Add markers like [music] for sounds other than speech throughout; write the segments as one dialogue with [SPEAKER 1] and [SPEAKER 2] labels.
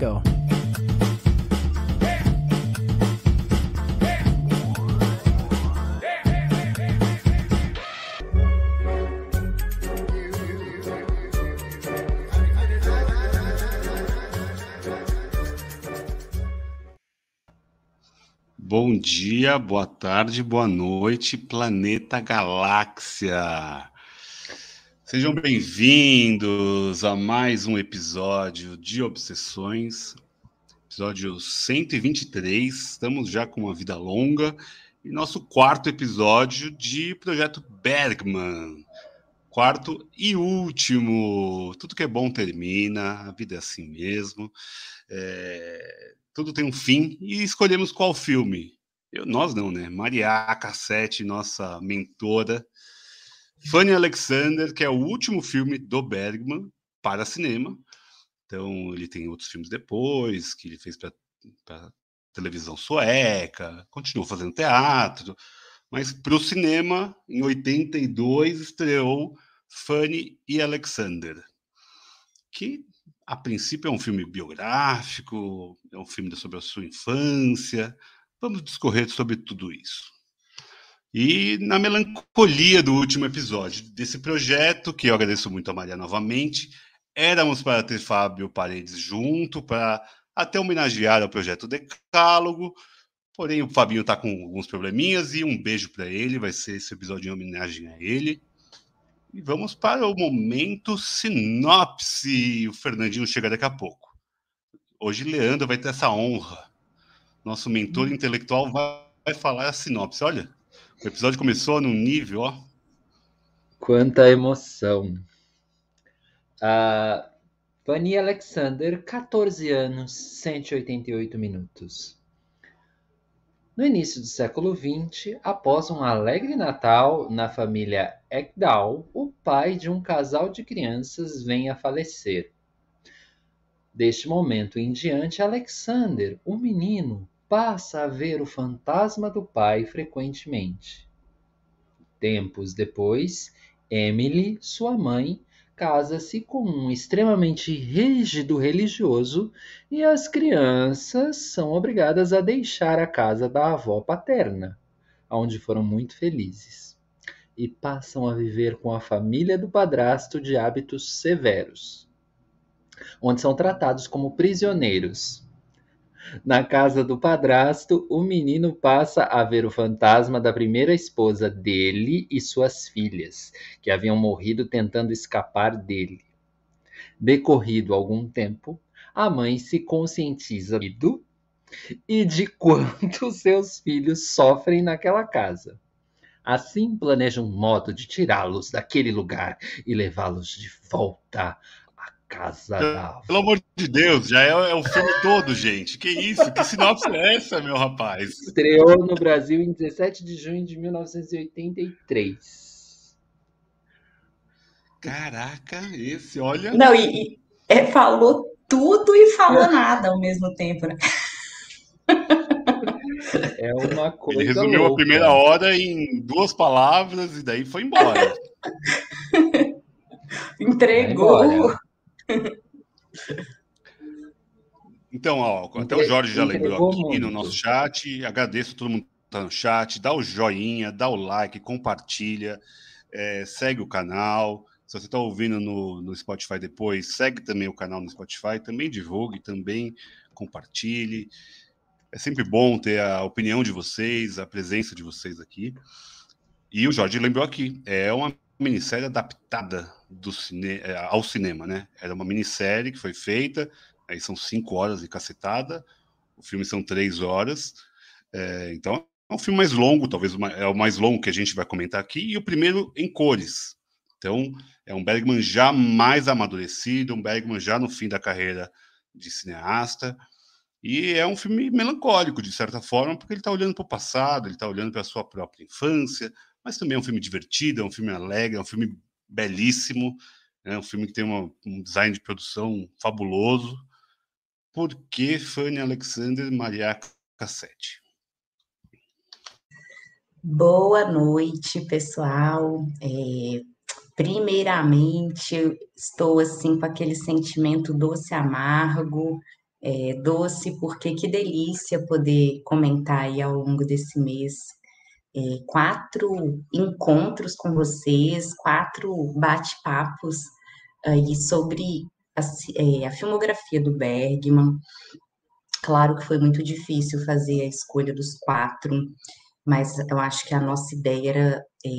[SPEAKER 1] Go.
[SPEAKER 2] Bom dia, boa tarde, boa noite, planeta galáxia. Sejam bem-vindos a mais um episódio de Obsessões, episódio 123. Estamos já com uma vida longa e nosso quarto episódio de Projeto Bergman. Quarto e último. Tudo que é bom termina, a vida é assim mesmo. É... Tudo tem um fim e escolhemos qual filme. Eu, nós não, né? Maria Cassete, nossa mentora, Fanny Alexander, que é o último filme do Bergman para cinema. Então, ele tem outros filmes depois, que ele fez para televisão sueca, continuou fazendo teatro, mas para o cinema, em 82, estreou Fanny e Alexander, que a princípio é um filme biográfico, é um filme sobre a sua infância. Vamos discorrer sobre tudo isso. E na melancolia do último episódio desse projeto, que eu agradeço muito a Maria novamente, éramos para ter Fábio Paredes junto, para até homenagear o projeto Decálogo, porém o Fabinho está com alguns probleminhas e um beijo para ele, vai ser esse episódio em homenagem a ele. E vamos para o momento sinopse. O Fernandinho chega daqui a pouco. Hoje Leandro vai ter essa honra. Nosso mentor hum. intelectual vai, vai falar a sinopse. Olha, o episódio começou num nível, ó.
[SPEAKER 3] Quanta emoção. Uh, Fanny Alexander, 14 anos, 188 minutos. No início do século XX, após um alegre Natal na família Ekdal, o pai de um casal de crianças vem a falecer. Deste momento em diante, Alexander, o menino, passa a ver o fantasma do pai frequentemente. Tempos depois, Emily, sua mãe, casa-se com um extremamente rígido religioso e as crianças são obrigadas a deixar a casa da avó paterna, onde foram muito felizes, e passam a viver com a família do padrasto de hábitos severos, onde são tratados como prisioneiros na casa do padrasto, o menino passa a ver o fantasma da primeira esposa dele e suas filhas, que haviam morrido tentando escapar dele. Decorrido algum tempo, a mãe se conscientiza do e de quanto seus filhos sofrem naquela casa. Assim, planeja um modo de tirá-los daquele lugar e levá-los de volta Casa da
[SPEAKER 2] Pelo amor de Deus, já é, é, o filme todo, gente. Que isso? Que sinopse é essa, meu rapaz?
[SPEAKER 3] Estreou no Brasil em 17 de junho de 1983.
[SPEAKER 2] Caraca, esse, olha.
[SPEAKER 4] Não, e, e é, falou tudo e falou nada ao mesmo tempo, né?
[SPEAKER 3] É uma coisa.
[SPEAKER 2] Ele resumiu louca. a primeira hora em duas palavras e daí foi embora. [laughs]
[SPEAKER 4] Entregou.
[SPEAKER 2] Então, ó, até o Jorge já lembrou aqui no nosso chat. Agradeço a todo mundo que está no chat. Dá o joinha, dá o like, compartilha, é, segue o canal. Se você está ouvindo no, no Spotify depois, segue também o canal no Spotify. Também divulgue, também compartilhe. É sempre bom ter a opinião de vocês, a presença de vocês aqui. E o Jorge lembrou aqui, é uma minissérie adaptada cine, é, ao cinema, né? Era uma minissérie que foi feita, aí são cinco horas de cacetada, o filme são três horas, é, então é um filme mais longo, talvez é o mais longo que a gente vai comentar aqui, e o primeiro em cores. Então, é um Bergman já mais amadurecido, um Bergman já no fim da carreira de cineasta, e é um filme melancólico, de certa forma, porque ele está olhando para o passado, ele está olhando para a sua própria infância, mas também é um filme divertido, é um filme alegre, é um filme belíssimo, é um filme que tem uma, um design de produção fabuloso. Por que Fanny Alexander Maria Cassete?
[SPEAKER 4] Boa noite, pessoal. É, primeiramente, estou assim com aquele sentimento doce amargo é, doce, porque que delícia poder comentar aí ao longo desse mês é, quatro encontros com vocês, quatro bate-papos aí sobre a, é, a, filmografia do Bergman. Claro que foi muito difícil fazer a escolha dos quatro, mas eu acho que a nossa ideia era é,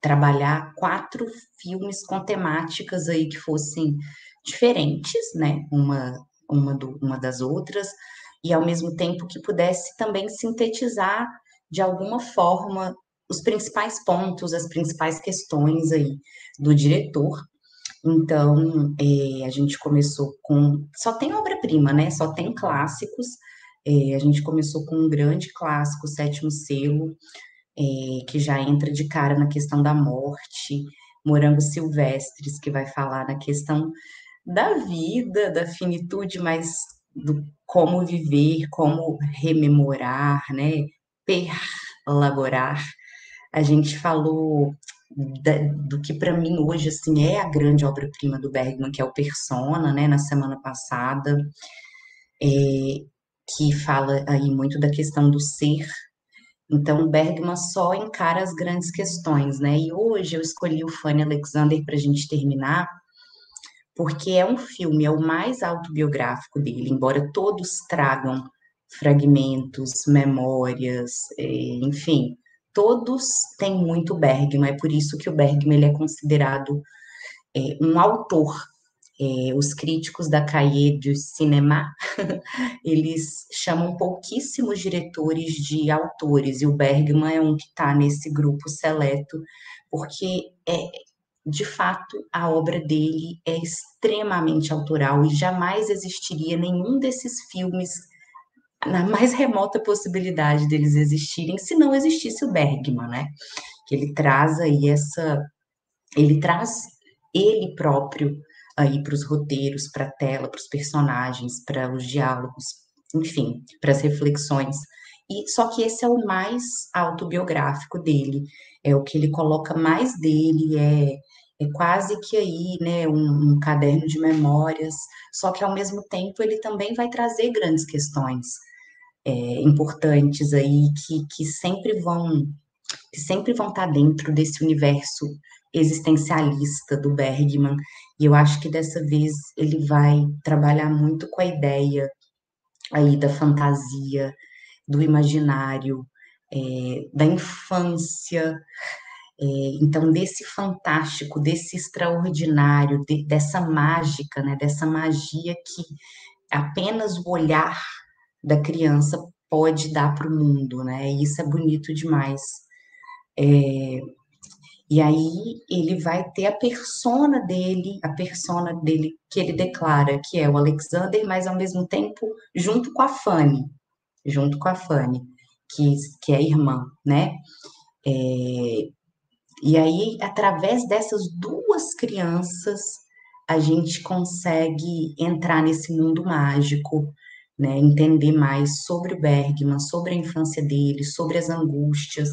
[SPEAKER 4] trabalhar quatro filmes com temáticas aí que fossem diferentes, né? Uma, uma, do, uma das outras, e ao mesmo tempo que pudesse também sintetizar de alguma forma os principais pontos, as principais questões aí do diretor. Então, é, a gente começou com. Só tem obra-prima, né? Só tem clássicos. É, a gente começou com um grande clássico, Sétimo Selo, é, que já entra de cara na questão da morte, Morangos Silvestres, que vai falar na questão da vida, da finitude, mas do como viver, como rememorar, né? Perlaborar. A gente falou da, do que para mim hoje assim é a grande obra-prima do Bergman, que é o Persona, né? Na semana passada, é, que fala aí muito da questão do ser então, Bergman só encara as grandes questões, né? E hoje eu escolhi o Fanny Alexander para a gente terminar, porque é um filme, é o mais autobiográfico dele, embora todos tragam fragmentos, memórias, é, enfim, todos têm muito Bergman, é por isso que o Bergman ele é considerado é, um autor. É, os críticos da Cahiers du Cinéma, [laughs] eles chamam pouquíssimos diretores de autores, e o Bergman é um que está nesse grupo seleto, porque é, de fato a obra dele é extremamente autoral e jamais existiria nenhum desses filmes na mais remota possibilidade deles existirem se não existisse o Bergman, né? Que ele traz aí essa, ele traz ele próprio aí para os roteiros, para a tela, para os personagens, para os diálogos, enfim, para as reflexões. E só que esse é o mais autobiográfico dele, é o que ele coloca mais dele, é, é quase que aí, né, um, um caderno de memórias, só que ao mesmo tempo ele também vai trazer grandes questões é, importantes aí que, que sempre vão que sempre vão estar dentro desse universo existencialista do Bergman, e eu acho que dessa vez ele vai trabalhar muito com a ideia aí da fantasia, do imaginário, é, da infância, é, então desse fantástico, desse extraordinário, de, dessa mágica, né, dessa magia que apenas o olhar da criança pode dar para o mundo, né? E isso é bonito demais. É, e aí ele vai ter a persona dele, a persona dele que ele declara que é o Alexander, mas ao mesmo tempo junto com a Fanny, junto com a Fanny, que, que é irmã, né? É, e aí, através dessas duas crianças, a gente consegue entrar nesse mundo mágico, né? Entender mais sobre o Bergman, sobre a infância dele, sobre as angústias,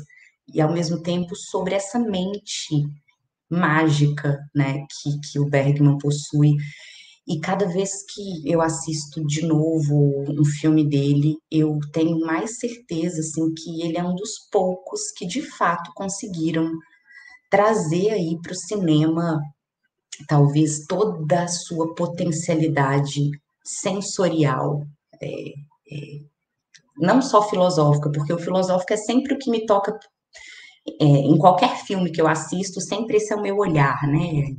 [SPEAKER 4] e ao mesmo tempo sobre essa mente mágica, né, que, que o Bergman possui. E cada vez que eu assisto de novo um filme dele, eu tenho mais certeza assim que ele é um dos poucos que de fato conseguiram trazer aí para o cinema talvez toda a sua potencialidade sensorial, é, é, não só filosófica, porque o filosófico é sempre o que me toca é, em qualquer filme que eu assisto, sempre esse é o meu olhar, né?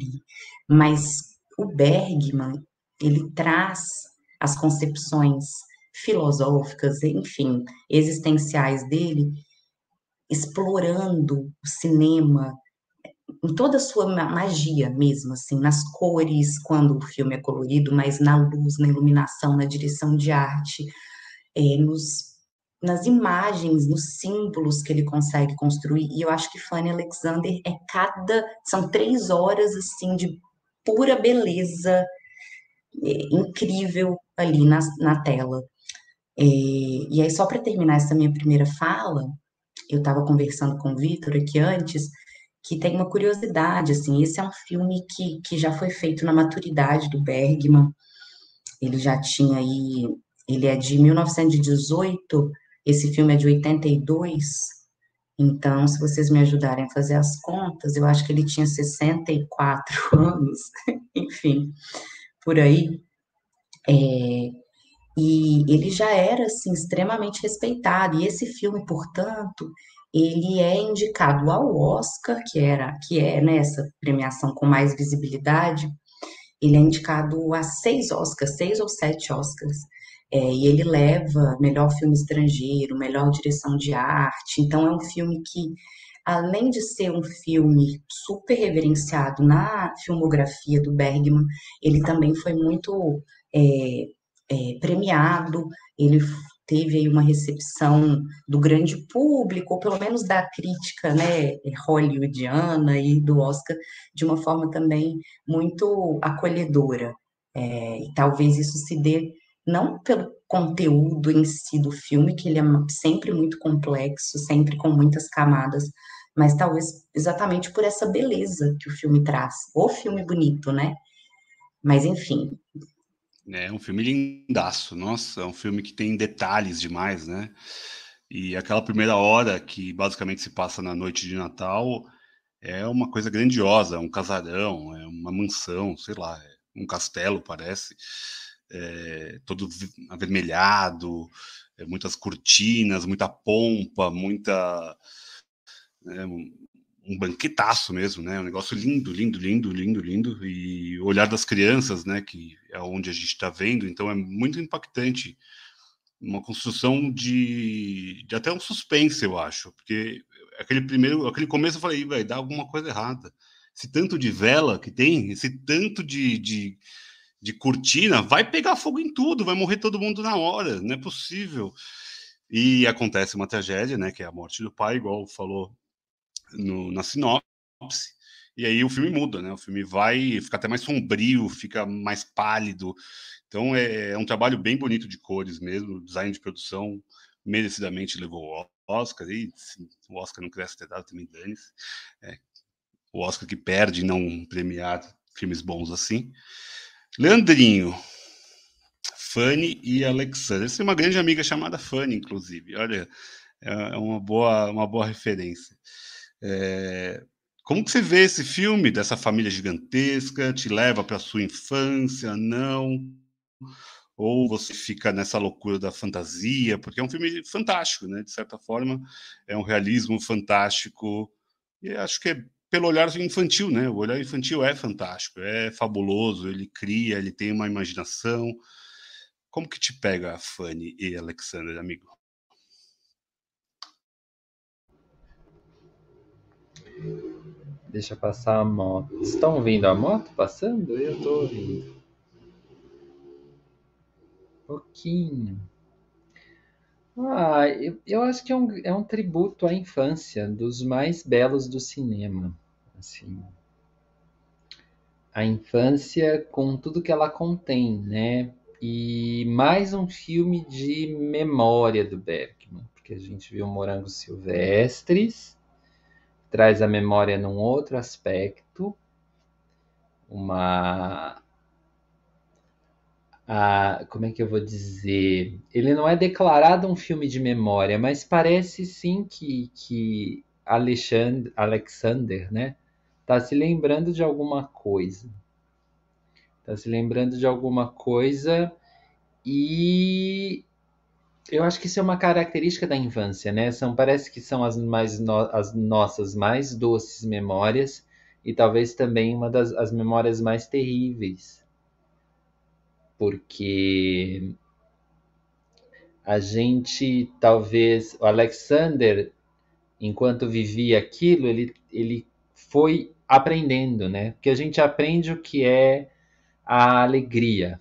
[SPEAKER 4] Mas o Bergman, ele traz as concepções filosóficas, enfim, existenciais dele, explorando o cinema em toda a sua magia mesmo, assim, nas cores, quando o filme é colorido, mas na luz, na iluminação, na direção de arte, é, nos nas imagens, nos símbolos que ele consegue construir. E eu acho que Fanny Alexander é cada. São três horas assim de pura beleza é, incrível ali na, na tela. É, e aí, só para terminar essa minha primeira fala, eu estava conversando com o Vitor aqui antes, que tem uma curiosidade, assim, esse é um filme que, que já foi feito na maturidade do Bergman, ele já tinha aí, ele é de 1918, esse filme é de 82, então, se vocês me ajudarem a fazer as contas, eu acho que ele tinha 64 [laughs] anos, enfim, por aí. É, e ele já era, assim, extremamente respeitado. E esse filme, portanto, ele é indicado ao Oscar, que era, que é nessa né, premiação com mais visibilidade, ele é indicado a seis Oscars, seis ou sete Oscars. É, e ele leva melhor filme estrangeiro, melhor direção de arte. Então, é um filme que, além de ser um filme super reverenciado na filmografia do Bergman, ele também foi muito é, é, premiado. Ele teve aí uma recepção do grande público, ou pelo menos da crítica né, hollywoodiana e do Oscar, de uma forma também muito acolhedora. É, e talvez isso se dê não pelo conteúdo em si do filme, que ele é sempre muito complexo, sempre com muitas camadas, mas talvez exatamente por essa beleza que o filme traz. O filme bonito, né? Mas enfim.
[SPEAKER 2] É um filme lindaço, nossa, é um filme que tem detalhes demais, né? E aquela primeira hora que basicamente se passa na noite de Natal é uma coisa grandiosa, é um casarão, é uma mansão, sei lá, é um castelo parece é, todo avermelhado, é, muitas cortinas, muita pompa, muita. É, um banquetaço mesmo, né? Um negócio lindo, lindo, lindo, lindo, lindo. E o olhar das crianças, né? Que é onde a gente está vendo, então é muito impactante. Uma construção de, de até um suspense, eu acho, porque aquele primeiro, aquele começo eu falei, vai dar alguma coisa errada. Esse tanto de vela que tem, esse tanto de, de de cortina, vai pegar fogo em tudo, vai morrer todo mundo na hora, não é possível. E acontece uma tragédia, né, que é a morte do pai, igual falou no, na sinopse. E aí o filme muda, né? O filme vai, fica até mais sombrio, fica mais pálido. Então é, é um trabalho bem bonito de cores mesmo, o design de produção merecidamente levou o Oscar, e sim, o Oscar não cresce ter dado também dane-se. É, o Oscar que perde não premiar filmes bons assim. Leandrinho, Fanny e Alexandre. Você tem uma grande amiga chamada Fanny, inclusive. Olha, é uma boa, uma boa referência. É, como que você vê esse filme dessa família gigantesca? Te leva para sua infância? Não? Ou você fica nessa loucura da fantasia? Porque é um filme fantástico, né? De certa forma, é um realismo fantástico. E acho que é pelo olhar infantil, né? O olhar infantil é fantástico, é fabuloso, ele cria, ele tem uma imaginação. Como que te pega a Fanny e Alexander, amigo?
[SPEAKER 3] Deixa passar a moto. Estão ouvindo a moto passando? Eu estou ouvindo. Pouquinho. Ah, eu, eu acho que é um, é um tributo à infância dos mais belos do cinema assim, a infância com tudo que ela contém, né? E mais um filme de memória do Bergman, porque a gente viu Morangos Silvestres, traz a memória num outro aspecto, uma a, como é que eu vou dizer? Ele não é declarado um filme de memória, mas parece sim que, que Alexandre, Alexander, né? Tá se lembrando de alguma coisa. Tá se lembrando de alguma coisa e eu acho que isso é uma característica da infância, né? São, parece que são as, mais no, as nossas mais doces memórias e talvez também uma das as memórias mais terríveis. Porque a gente talvez o Alexander enquanto vivia aquilo, ele, ele foi aprendendo, né? Porque a gente aprende o que é a alegria,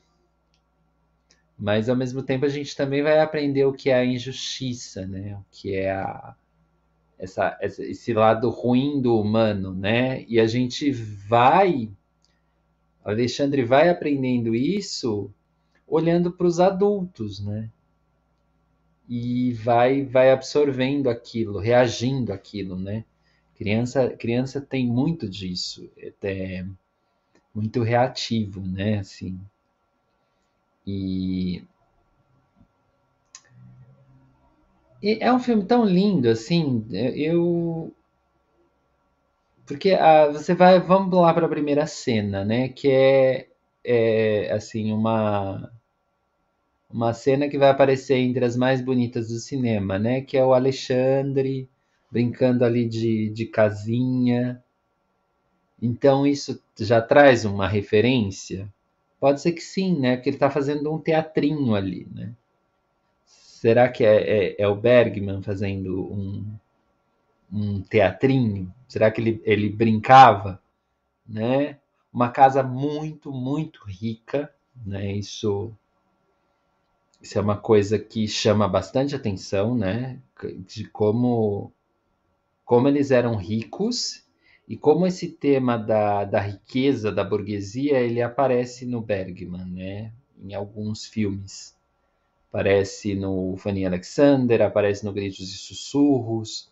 [SPEAKER 3] mas ao mesmo tempo a gente também vai aprender o que é a injustiça, né? O que é a, essa, esse lado ruim do humano, né? E a gente vai, Alexandre vai aprendendo isso olhando para os adultos, né? E vai, vai absorvendo aquilo, reagindo aquilo, né? Criança, criança tem muito disso, é muito reativo, né? Assim. E, é um filme tão lindo, assim, eu porque ah, você vai, vamos lá para a primeira cena, né? Que é, é assim uma uma cena que vai aparecer entre as mais bonitas do cinema, né? Que é o Alexandre brincando ali de, de casinha. Então isso já traz uma referência? Pode ser que sim, né? Porque ele está fazendo um teatrinho ali, né? Será que é, é, é o Bergman fazendo um, um teatrinho? Será que ele, ele brincava? Né? Uma casa muito, muito rica, né? Isso, isso é uma coisa que chama bastante atenção, né? De como, como eles eram ricos e como esse tema da, da riqueza da burguesia ele aparece no Bergman, né? Em alguns filmes. Aparece no Fanny Alexander, aparece no Gritos e Sussurros,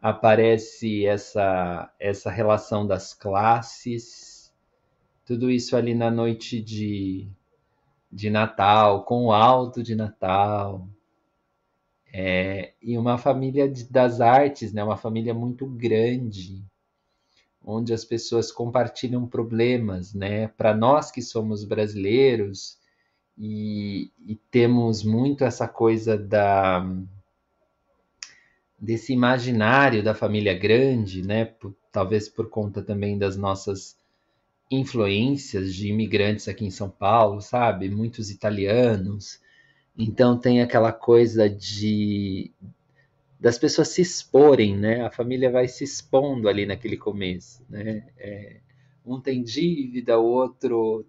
[SPEAKER 3] aparece essa, essa relação das classes, tudo isso ali na noite de, de Natal, com o alto de Natal. É, e uma família de, das artes, né? uma família muito grande, onde as pessoas compartilham problemas. Né? Para nós que somos brasileiros e, e temos muito essa coisa da desse imaginário da família grande, né? Por, talvez por conta também das nossas influências de imigrantes aqui em São Paulo, sabe? Muitos italianos. Então tem aquela coisa de das pessoas se exporem, né? A família vai se expondo ali naquele começo, né? É, um tem dívida, o outro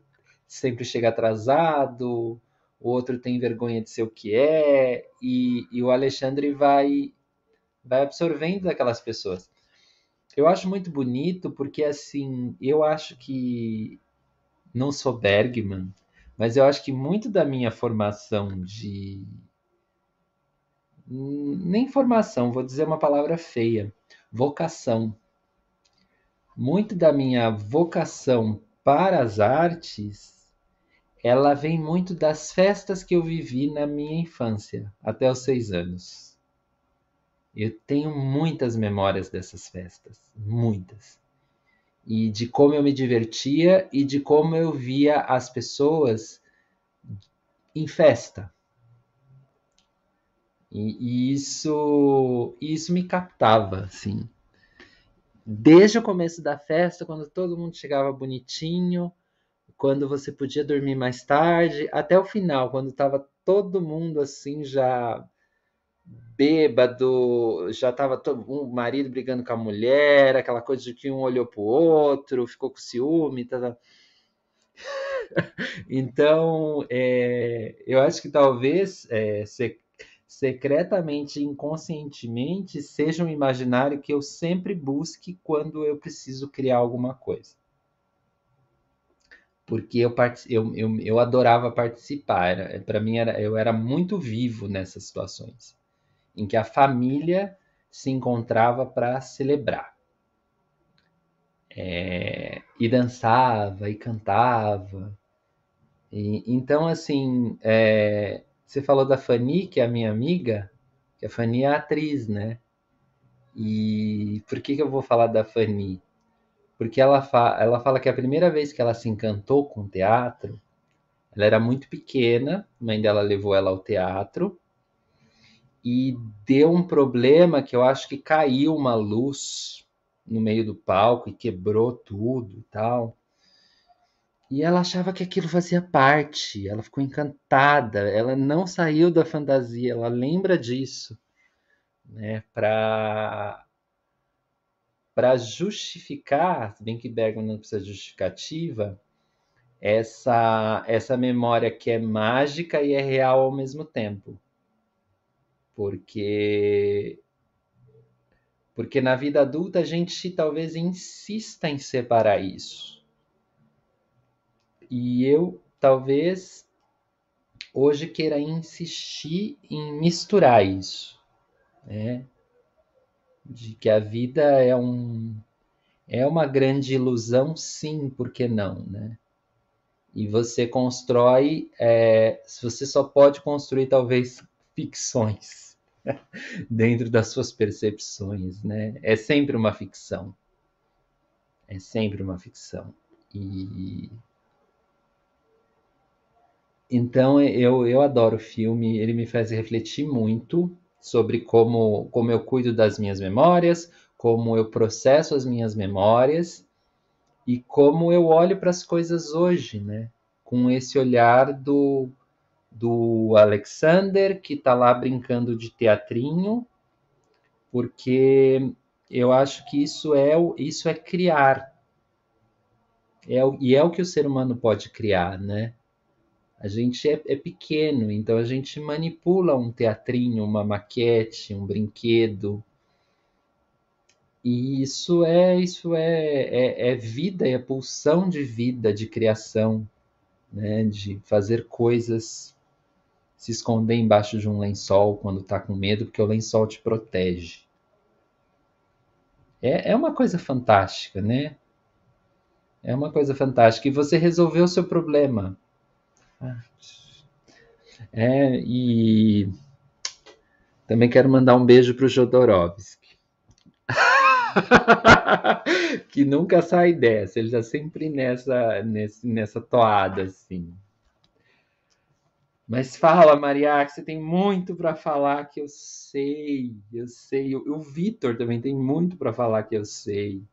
[SPEAKER 3] sempre chega atrasado, o outro tem vergonha de ser o que é, e, e o Alexandre vai vai absorvendo daquelas pessoas. Eu acho muito bonito porque, assim, eu acho que não sou Bergman, mas eu acho que muito da minha formação de. Nem formação, vou dizer uma palavra feia. Vocação. Muito da minha vocação para as artes, ela vem muito das festas que eu vivi na minha infância, até os seis anos. Eu tenho muitas memórias dessas festas, muitas. E de como eu me divertia e de como eu via as pessoas em festa. E, isso, isso me captava, assim. Desde o começo da festa, quando todo mundo chegava bonitinho, quando você podia dormir mais tarde, até o final, quando estava todo mundo assim já bêbado, já estava todo um marido brigando com a mulher, aquela coisa de que um olhou para o outro, ficou com ciúme, tá, tá. [laughs] então é, eu acho que talvez é, secretamente, inconscientemente, seja um imaginário que eu sempre busque quando eu preciso criar alguma coisa. Porque eu, eu, eu, eu adorava participar, para mim era, eu era muito vivo nessas situações em que a família se encontrava para celebrar. É, e dançava e cantava. E, então, assim, é, você falou da Fanny, que é a minha amiga, que a Fanny é atriz, né? E por que, que eu vou falar da Fanny? Porque ela, fa ela fala que a primeira vez que ela se encantou com o teatro, ela era muito pequena, a mãe dela levou ela ao teatro, e deu um problema que eu acho que caiu uma luz no meio do palco e quebrou tudo e tal. E ela achava que aquilo fazia parte, ela ficou encantada, ela não saiu da fantasia, ela lembra disso, né, para para justificar, bem que Bergman não precisa de justificativa, essa essa memória que é mágica e é real ao mesmo tempo porque porque na vida adulta a gente talvez insista em separar isso. E eu talvez hoje queira insistir em misturar isso, né? De que a vida é um é uma grande ilusão, sim, por que não, né? E você constrói, é, você só pode construir talvez [laughs] ficções [laughs] dentro das suas percepções, né? É sempre uma ficção. É sempre uma ficção. E então eu, eu adoro o filme, ele me faz refletir muito sobre como, como eu cuido das minhas memórias, como eu processo as minhas memórias e como eu olho para as coisas hoje, né? Com esse olhar do, do Alexander, que está lá brincando de teatrinho, porque eu acho que isso é, isso é criar. É, e é o que o ser humano pode criar, né? A gente é, é, pequeno, então a gente manipula um teatrinho, uma maquete, um brinquedo. E isso é isso é, é, é vida, é pulsão de vida, de criação, né? de fazer coisas, se esconder embaixo de um lençol quando está com medo, porque o lençol te protege. É, é uma coisa fantástica, né? É uma coisa fantástica. E você resolveu o seu problema. É, e também quero mandar um beijo para o Jodorowsky. [laughs] que nunca sai dessa, ele está sempre nessa, nessa, nessa toada, assim. Mas fala, Maria, que você tem muito para falar que eu sei, eu sei. O, o Vitor também tem muito para falar que eu sei.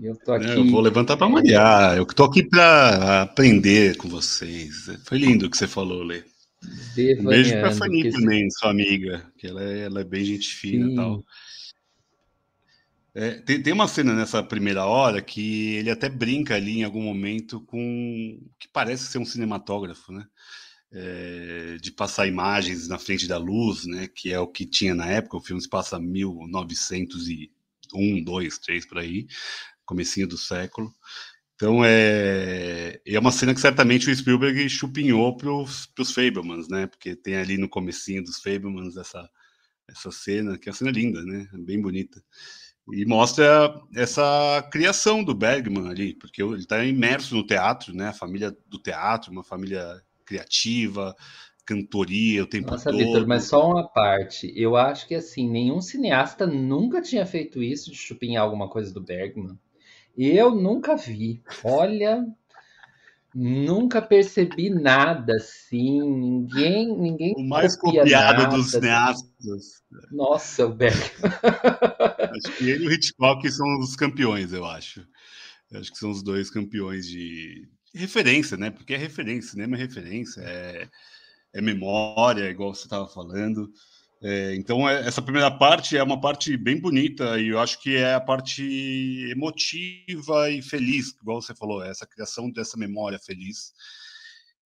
[SPEAKER 2] Eu tô aqui. Eu vou levantar para malhar. Eu estou aqui para aprender com vocês. Foi lindo o que você falou, Lê. Um beijo para a Fanny também, sua amiga, que ela é, ela é bem gente fina e tal. É, tem, tem uma cena nessa primeira hora que ele até brinca ali em algum momento com que parece ser um cinematógrafo, né? É, de passar imagens na frente da luz, né? Que é o que tinha na época. O filme se passa 1901, 2, 3 por aí comecinho do século. Então é, é uma cena que certamente o Spielberg chupinhou para os Fablemans, né? Porque tem ali no comecinho dos Fablemans essa, essa cena, que é uma cena linda, né? Bem bonita. E mostra essa criação do Bergman ali, porque ele está imerso no teatro, né? A família do teatro, uma família criativa, cantoria o tempo Nossa, todo. Nossa, Vitor,
[SPEAKER 3] mas só uma parte. Eu acho que assim, nenhum cineasta nunca tinha feito isso de chupinhar alguma coisa do Bergman. Eu nunca vi. Olha, nunca percebi nada assim. Ninguém, ninguém.
[SPEAKER 2] O mais copiado nada, dos cineastas.
[SPEAKER 3] Nossa, o Beck.
[SPEAKER 2] acho que ele e o Hitchcock são os campeões, eu acho. Eu acho que são os dois campeões de referência, né? Porque é referência, cinema é referência, é, é memória, igual você estava falando. É, então, é, essa primeira parte é uma parte bem bonita e eu acho que é a parte emotiva e feliz, igual você falou, é essa criação dessa memória feliz.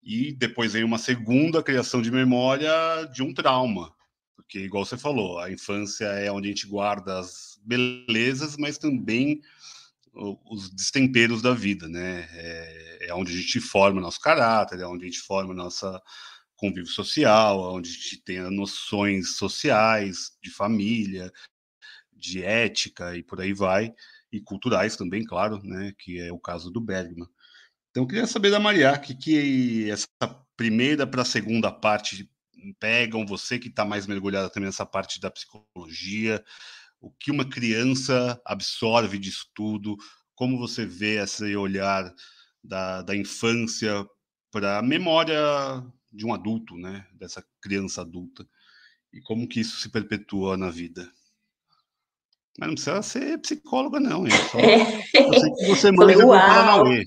[SPEAKER 2] E depois vem uma segunda criação de memória de um trauma, porque, igual você falou, a infância é onde a gente guarda as belezas, mas também os destemperos da vida, né? É, é onde a gente forma nosso caráter, é onde a gente forma nossa convívio social, onde a gente tenha noções sociais, de família, de ética e por aí vai, e culturais também, claro, né, que é o caso do Bergman. Então, eu queria saber da Maria, que, que essa primeira para a segunda parte pegam, você que está mais mergulhada também nessa parte da psicologia, o que uma criança absorve disso tudo, como você vê esse olhar da, da infância para a memória de um adulto, né? Dessa criança adulta. E como que isso se perpetua na vida. Mas não precisa ser psicóloga, não. É só, que você manda do Paranauê.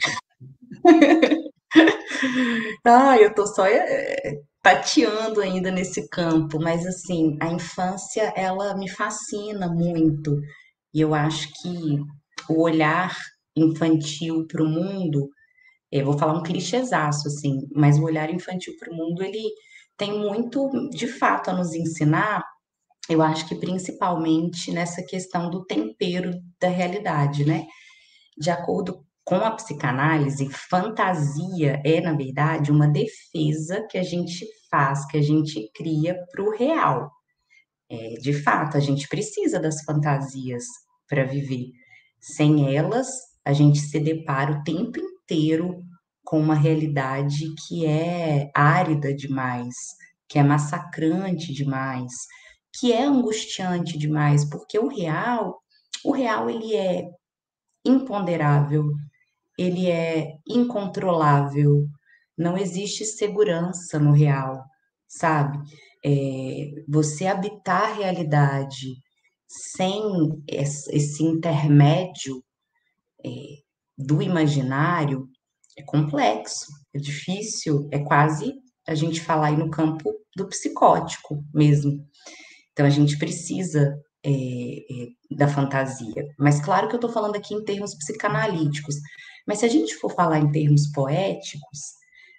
[SPEAKER 4] ah, eu tô só é, tateando ainda nesse campo, mas assim, a infância, ela me fascina muito. E eu acho que o olhar infantil para o mundo eu vou falar um clichêzaço, assim, mas o olhar infantil para o mundo, ele tem muito, de fato, a nos ensinar, eu acho que principalmente nessa questão do tempero da realidade, né? De acordo com a psicanálise, fantasia é, na verdade, uma defesa que a gente faz, que a gente cria para o real. É, de fato, a gente precisa das fantasias para viver. Sem elas, a gente se depara o tempo inteiro com uma realidade que é árida demais, que é massacrante demais, que é angustiante demais, porque o real, o real ele é imponderável, ele é incontrolável, não existe segurança no real, sabe? É, você habitar a realidade sem esse intermédio é, do imaginário é complexo, é difícil, é quase a gente falar aí no campo do psicótico mesmo. Então a gente precisa é, é, da fantasia. Mas claro que eu estou falando aqui em termos psicanalíticos. Mas se a gente for falar em termos poéticos,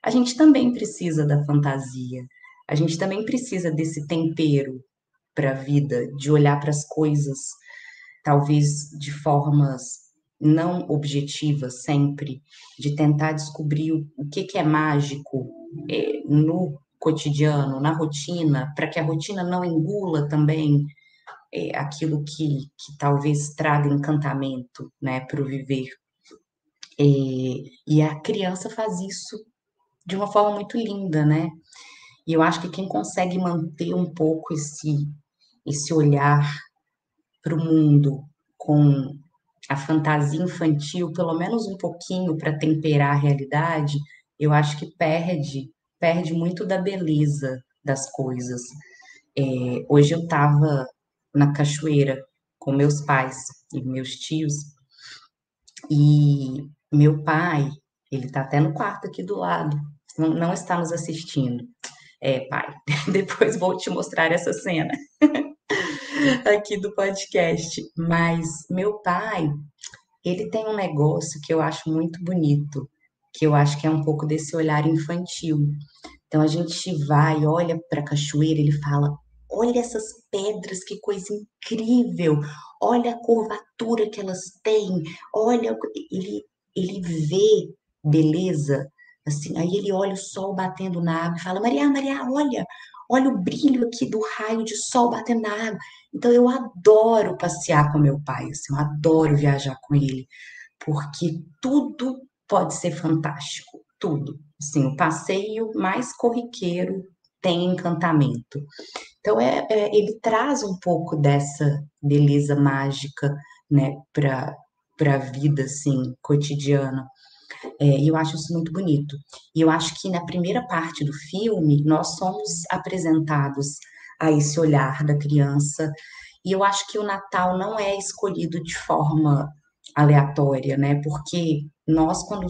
[SPEAKER 4] a gente também precisa da fantasia. A gente também precisa desse tempero para a vida, de olhar para as coisas, talvez de formas não objetivas sempre, de tentar descobrir o, o que, que é mágico é, no cotidiano, na rotina, para que a rotina não engula também é, aquilo que, que talvez traga encantamento né, para o viver. É, e a criança faz isso de uma forma muito linda, né? E eu acho que quem consegue manter um pouco esse, esse olhar para o mundo com a fantasia infantil, pelo menos um pouquinho para temperar a realidade, eu acho que perde, perde muito da beleza das coisas. É, hoje eu estava na cachoeira com meus pais e meus tios, e meu pai, ele está até no quarto aqui do lado, não, não está nos assistindo. É, pai, [laughs] depois vou te mostrar essa cena aqui do podcast. Mas meu pai, ele tem um negócio que eu acho muito bonito, que eu acho que é um pouco desse olhar infantil. Então a gente vai, olha para a cachoeira, ele fala: olha essas pedras, que coisa incrível! Olha a curvatura que elas têm, olha, ele, ele vê beleza Assim, aí ele olha o sol batendo na água e fala: Maria, Maria, olha, olha o brilho aqui do raio de sol batendo na água. Então eu adoro passear com meu pai, assim, eu adoro viajar com ele, porque tudo pode ser fantástico, tudo. Assim, o passeio mais corriqueiro tem encantamento. Então é, é ele traz um pouco dessa beleza mágica, né, para para a vida assim cotidiana. É, e eu acho isso muito bonito. E eu acho que na primeira parte do filme, nós somos apresentados a esse olhar da criança. E eu acho que o Natal não é escolhido de forma aleatória, né? Porque nós, quando.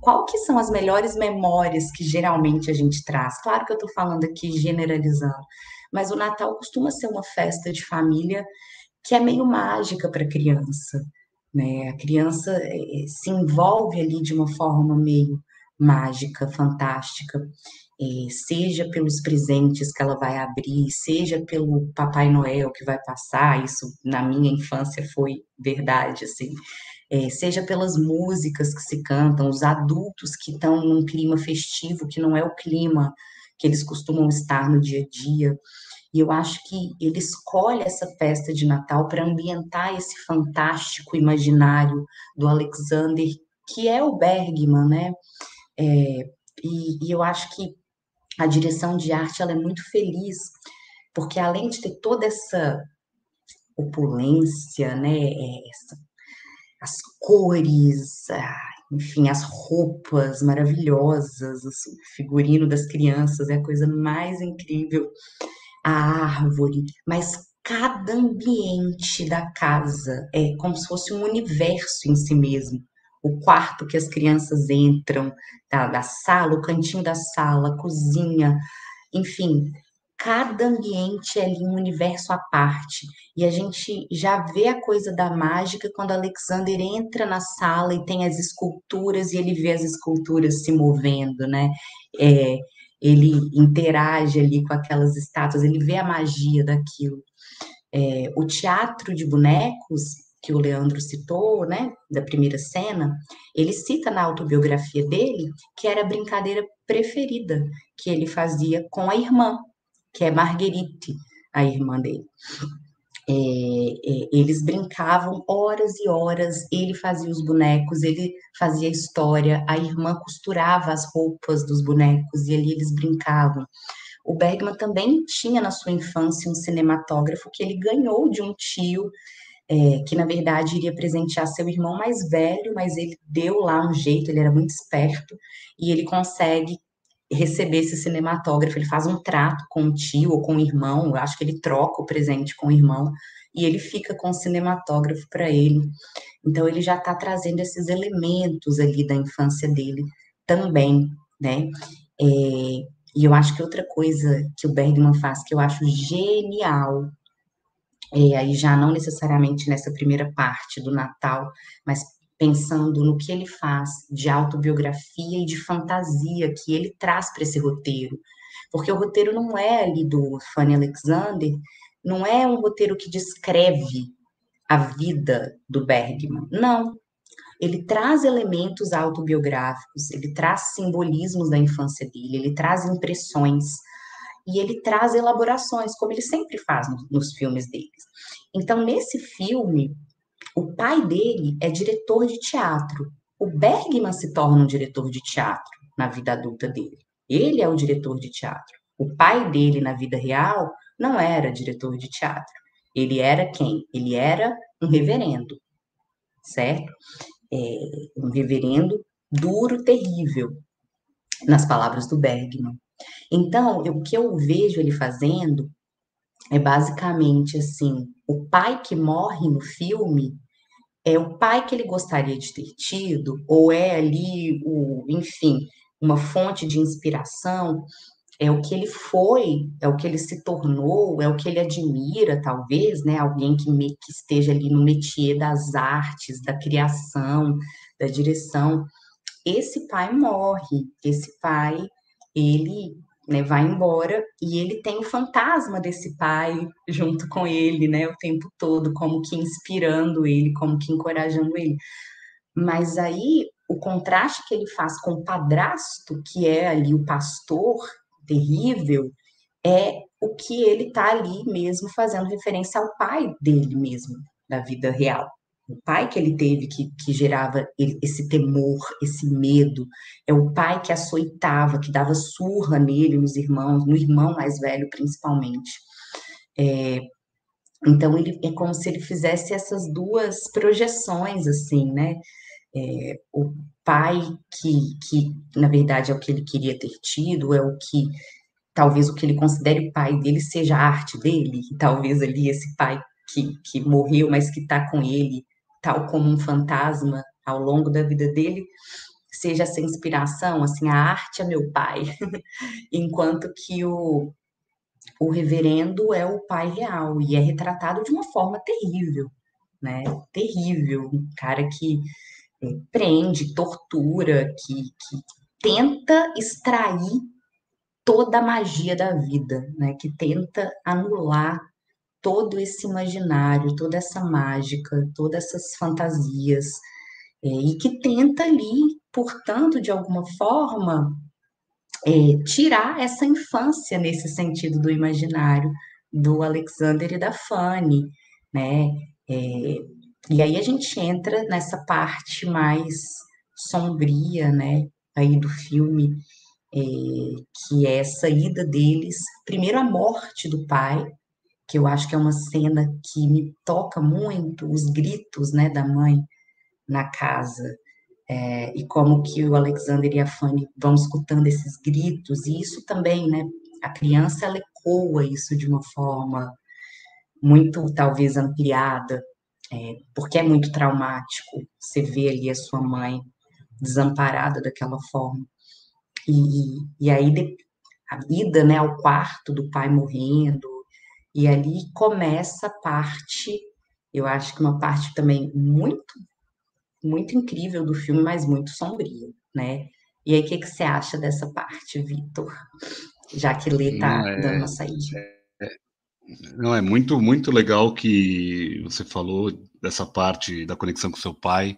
[SPEAKER 4] Qual que são as melhores memórias que geralmente a gente traz? Claro que eu estou falando aqui generalizando, mas o Natal costuma ser uma festa de família que é meio mágica para a criança. Né? A criança eh, se envolve ali de uma forma meio mágica, fantástica, eh, seja pelos presentes que ela vai abrir, seja pelo Papai Noel que vai passar, isso na minha infância foi verdade, assim, é, seja pelas músicas que se cantam, os adultos que estão num clima festivo, que não é o clima que eles costumam estar no dia a dia. E eu acho que ele escolhe essa festa de Natal para ambientar esse fantástico imaginário do Alexander, que é o Bergman, né? É, e, e, eu acho que a direção de arte ela é muito feliz, porque além de ter toda essa opulência, né? É, essa, as cores, enfim, as roupas maravilhosas, o figurino das crianças é a coisa mais incrível a árvore, mas cada ambiente da casa é como se fosse um universo em si mesmo. O quarto que as crianças entram, da, da sala, o cantinho da sala, cozinha, enfim, cada ambiente é ali um universo à parte. E a gente já vê a coisa da mágica quando Alexander entra na sala e tem as esculturas e ele vê as esculturas se movendo, né? É, ele interage ali com aquelas estátuas, ele vê a magia daquilo. É, o teatro de bonecos, que o Leandro citou, né, da primeira cena, ele cita na autobiografia dele que era a brincadeira preferida que ele fazia com a irmã, que é Marguerite, a irmã dele. É, é, eles brincavam horas e horas, ele fazia os bonecos, ele fazia história, a irmã costurava as roupas dos bonecos e ali eles brincavam. O Bergman também tinha na sua infância um cinematógrafo que ele ganhou de um tio, é, que na verdade iria presentear seu irmão mais velho, mas ele deu lá um jeito, ele era muito esperto, e ele consegue receber esse cinematógrafo, ele faz um trato com o tio ou com o irmão, eu acho que ele troca o presente com o irmão, e ele fica com o cinematógrafo para ele. Então ele já está trazendo esses elementos ali da infância dele também, né? É, e eu acho que outra coisa que o Bergman faz que eu acho genial, é, aí já não necessariamente nessa primeira parte do Natal, mas pensando no que ele faz de autobiografia e de fantasia que ele traz para esse roteiro. Porque o roteiro não é ali do Fanny Alexander, não é um roteiro que descreve a vida do Bergman. Não. Ele traz elementos autobiográficos, ele traz simbolismos da infância dele, ele traz impressões e ele traz elaborações, como ele sempre faz nos, filmes dele. Então, nesse filme, o pai dele é diretor de teatro. O Bergman se torna um diretor de teatro na vida adulta dele. Ele é o diretor de teatro. O pai dele, na vida real, não era diretor de teatro. Ele era quem? Ele era um reverendo, certo? É, um reverendo duro, terrível, nas palavras do Bergman. Então, o que eu vejo ele fazendo é basicamente assim: o pai que morre no filme é o pai que ele gostaria de ter tido, ou é ali o, enfim, uma fonte de inspiração, é o que ele foi, é o que ele se tornou, é o que ele admira, talvez, né? Alguém que, me, que esteja ali no métier das artes, da criação, da direção. Esse pai morre, esse pai, ele né, vai embora e ele tem o fantasma desse pai junto com ele, né, o tempo todo, como que inspirando ele, como que encorajando ele. Mas aí o contraste que ele faz com o padrasto, que é ali o pastor terrível, é o que ele está ali mesmo fazendo referência ao pai dele mesmo, da vida real o pai que ele teve que, que gerava esse temor, esse medo, é o pai que açoitava, que dava surra nele, nos irmãos, no irmão mais velho principalmente. É, então ele é como se ele fizesse essas duas projeções assim, né? É, o pai que, que na verdade é o que ele queria ter tido, é o que talvez o que ele considere o pai dele seja a arte dele, talvez ali esse pai que, que morreu, mas que está com ele tal como um fantasma ao longo da vida dele, seja essa inspiração, assim, a arte é meu pai, [laughs] enquanto que o, o reverendo é o pai real e é retratado de uma forma terrível, né? Terrível, um cara que é, prende, tortura, que, que tenta extrair toda a magia da vida, né? Que tenta anular todo esse imaginário, toda essa mágica, todas essas fantasias, é, e que tenta ali, portanto, de alguma forma, é, tirar essa infância nesse sentido do imaginário do Alexander e da Fanny, né? É, e aí a gente entra nessa parte mais sombria, né, aí do filme, é, que é essa ida deles, primeiro a morte do pai, que eu acho que é uma cena que me toca muito, os gritos, né, da mãe na casa, é, e como que o Alexander e a Fanny vão escutando esses gritos, e isso também, né, a criança, ela ecoa isso de uma forma muito, talvez, ampliada, é, porque é muito traumático você ver ali a sua mãe desamparada daquela forma. E, e aí, a ida, né, ao quarto do pai morrendo, e ali começa a parte, eu acho que uma parte também muito, muito incrível do filme, mas muito sombria, né? E aí, o que, que você acha dessa parte, Vitor? Já que Lê está é, dando a saída.
[SPEAKER 2] É, não, é muito, muito legal que você falou dessa parte da conexão com seu pai,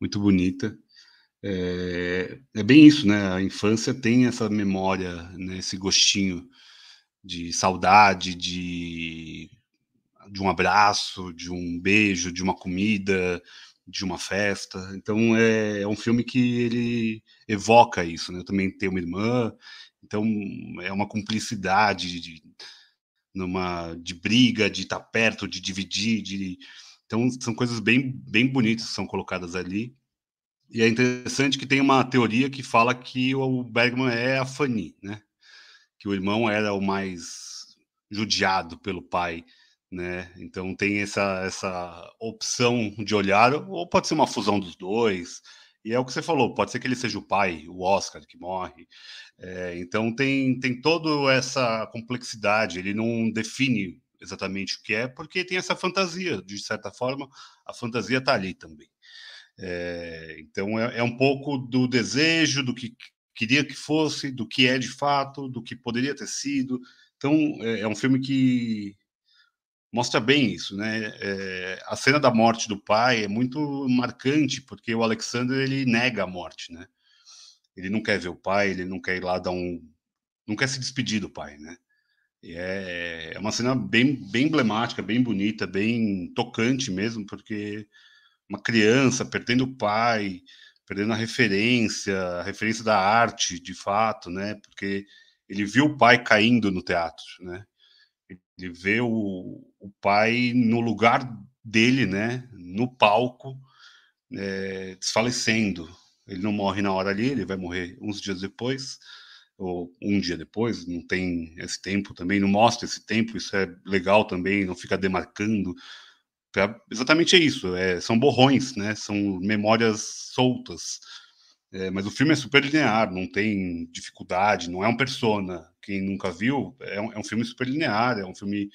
[SPEAKER 2] muito bonita. É, é, bem isso, né? A infância tem essa memória, né? esse gostinho de saudade, de de um abraço, de um beijo, de uma comida, de uma festa. Então é, é um filme que ele evoca isso. Né? Eu também tenho uma irmã, então é uma cumplicidade de, numa de briga, de estar perto, de dividir, de então são coisas bem bem bonitas que são colocadas ali. E é interessante que tem uma teoria que fala que o Bergman é a Fanny, né? Que o irmão era o mais judiado pelo pai né? Então tem essa, essa opção de olhar, ou pode ser uma fusão dos dois, e é o que você falou, pode ser que ele seja o pai, o Oscar, que morre. É, então tem, tem toda essa complexidade, ele não define exatamente o que é, porque tem essa fantasia, de certa forma, a fantasia está ali também. É, então é, é um pouco do desejo, do que queria que fosse, do que é de fato, do que poderia ter sido. Então é, é um filme que mostra bem isso, né? É, a cena da morte do pai é muito marcante porque o Alexander ele nega a morte, né? Ele não quer ver o pai, ele não quer ir lá dar um, não quer se despedir do pai, né? E é, é uma cena bem, bem emblemática, bem bonita, bem tocante mesmo, porque uma criança perdendo o pai, perdendo a referência, a referência da arte, de fato, né? Porque ele viu o pai caindo no teatro, né? Ele vê o, o pai no lugar dele, né, no palco, é, desfalecendo. Ele não morre na hora ali, ele vai morrer uns dias depois, ou um dia depois, não tem esse tempo também, não mostra esse tempo, isso é legal também, não fica demarcando. Exatamente é isso, é, são borrões, né, são memórias soltas. É, mas o filme é super linear, não tem dificuldade, não é um persona. Quem nunca viu, é um, é um filme super linear, é um filme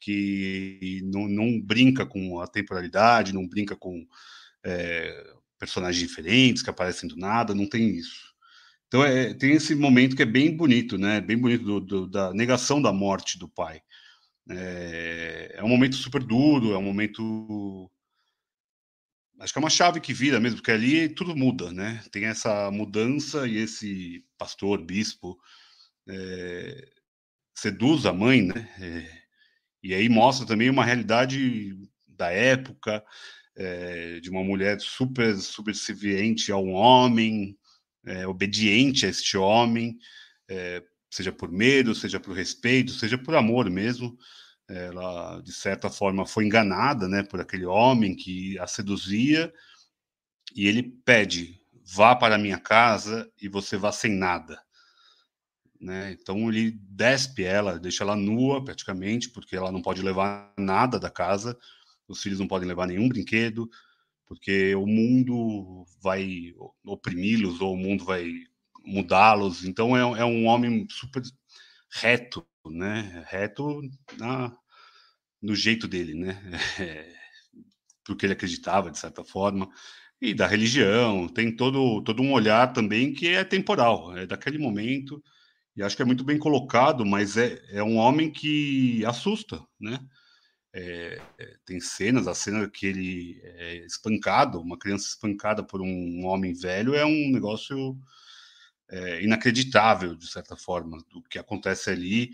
[SPEAKER 2] que não, não, brinca com a temporalidade, não brinca com é, personagens diferentes que aparecem do nada, não tem isso. Então é, tem esse momento que é bem bonito, né? Bem bonito do, do, da negação da morte do pai. É, é um momento super duro, é um momento acho que é uma chave que vira mesmo, porque ali tudo muda, né? Tem essa mudança e esse pastor, bispo, é, seduz a mãe, né? É, e aí mostra também uma realidade da época, é, de uma mulher super subserviente a um homem, é, obediente a este homem, é, seja por medo, seja por respeito, seja por amor mesmo ela de certa forma foi enganada, né, por aquele homem que a seduzia e ele pede: vá para minha casa e você vá sem nada. Né? Então ele despe ela, deixa ela nua praticamente, porque ela não pode levar nada da casa, os filhos não podem levar nenhum brinquedo, porque o mundo vai oprimi-los ou o mundo vai mudá-los. Então é, é, um homem super reto, né? Reto na, no jeito dele, né? É, [laughs] porque ele acreditava, de certa forma, e da religião, tem todo, todo um olhar também que é temporal, é daquele momento, e acho que é muito bem colocado, mas é, é um homem que assusta, né? É, é, tem cenas, a cena que ele é espancado, uma criança espancada por um homem velho, é um negócio é, inacreditável, de certa forma, do que acontece ali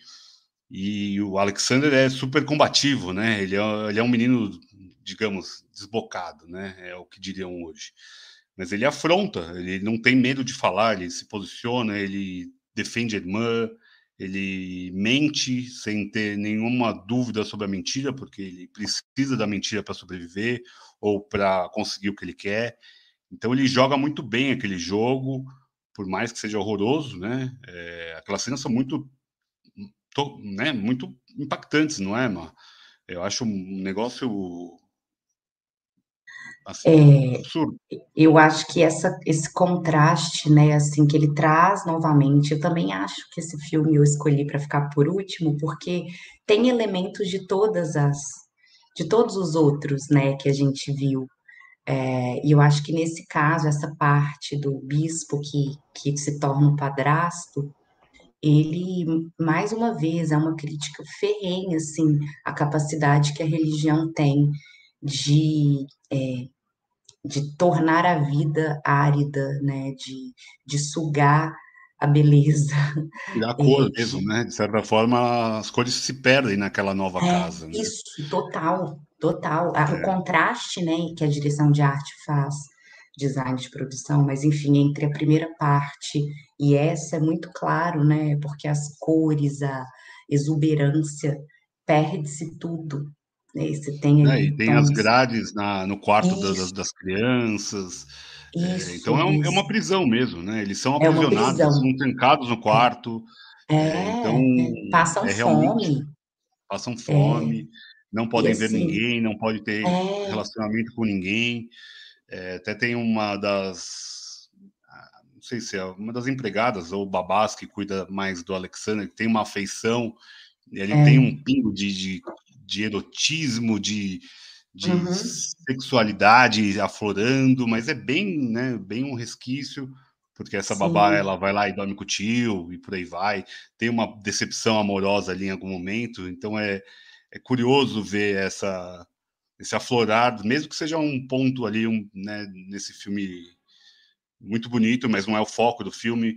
[SPEAKER 2] e o Alexander é super combativo, né? Ele é, ele é um menino, digamos, desbocado, né? É o que diriam hoje. Mas ele afronta, ele não tem medo de falar, ele se posiciona, ele defende a irmã, ele mente sem ter nenhuma dúvida sobre a mentira, porque ele precisa da mentira para sobreviver ou para conseguir o que ele quer. Então ele joga muito bem aquele jogo, por mais que seja horroroso, né? É, aquelas cenas são muito to, né, muito impactantes, não é, Mar? Eu acho um negócio
[SPEAKER 4] assim, é, absurdo. Eu acho que essa, esse contraste, né, assim, que ele traz novamente, eu também acho que esse filme eu escolhi para ficar por último, porque tem elementos de todas as, de todos os outros, né, que a gente viu. É, e eu acho que nesse caso, essa parte do bispo que, que se torna um padrasto, ele, mais uma vez, é uma crítica ferrenha, assim, à capacidade que a religião tem de, é, de tornar a vida árida, né, de, de sugar a beleza.
[SPEAKER 2] E a [laughs] cor mesmo, né? De certa forma, as cores se perdem naquela nova é, casa. Né?
[SPEAKER 4] Isso, total, total. É. O contraste, né, que a direção de arte faz, design de produção, mas enfim, entre a primeira parte e essa é muito claro, né? Porque as cores, a exuberância, perde-se tudo. Né? Você tem,
[SPEAKER 2] é, e tem as grades na, no quarto das, das crianças. É, isso, é, então é, um, é, uma prisão mesmo, né? Eles são é aprisionados, é são trancados no quarto.
[SPEAKER 4] É, então passam fome.
[SPEAKER 2] Passam fome, não podem ver assim, ninguém, não pode ter relacionamento com ninguém. até tem uma das ah, não sei se é uma das empregadas ou babás que cuida mais do Alexander, que tem uma afeição, ele é. tem um pingo de, de, de erotismo, de, de uhum. sexualidade aflorando, mas é bem, né, bem um resquício, porque essa Sim. babá ela vai lá e dorme com o tio e por aí vai. Tem uma decepção amorosa ali em algum momento, então é, é curioso ver essa esse aflorar, mesmo que seja um ponto ali um, né, nesse filme muito bonito, mas não é o foco do filme.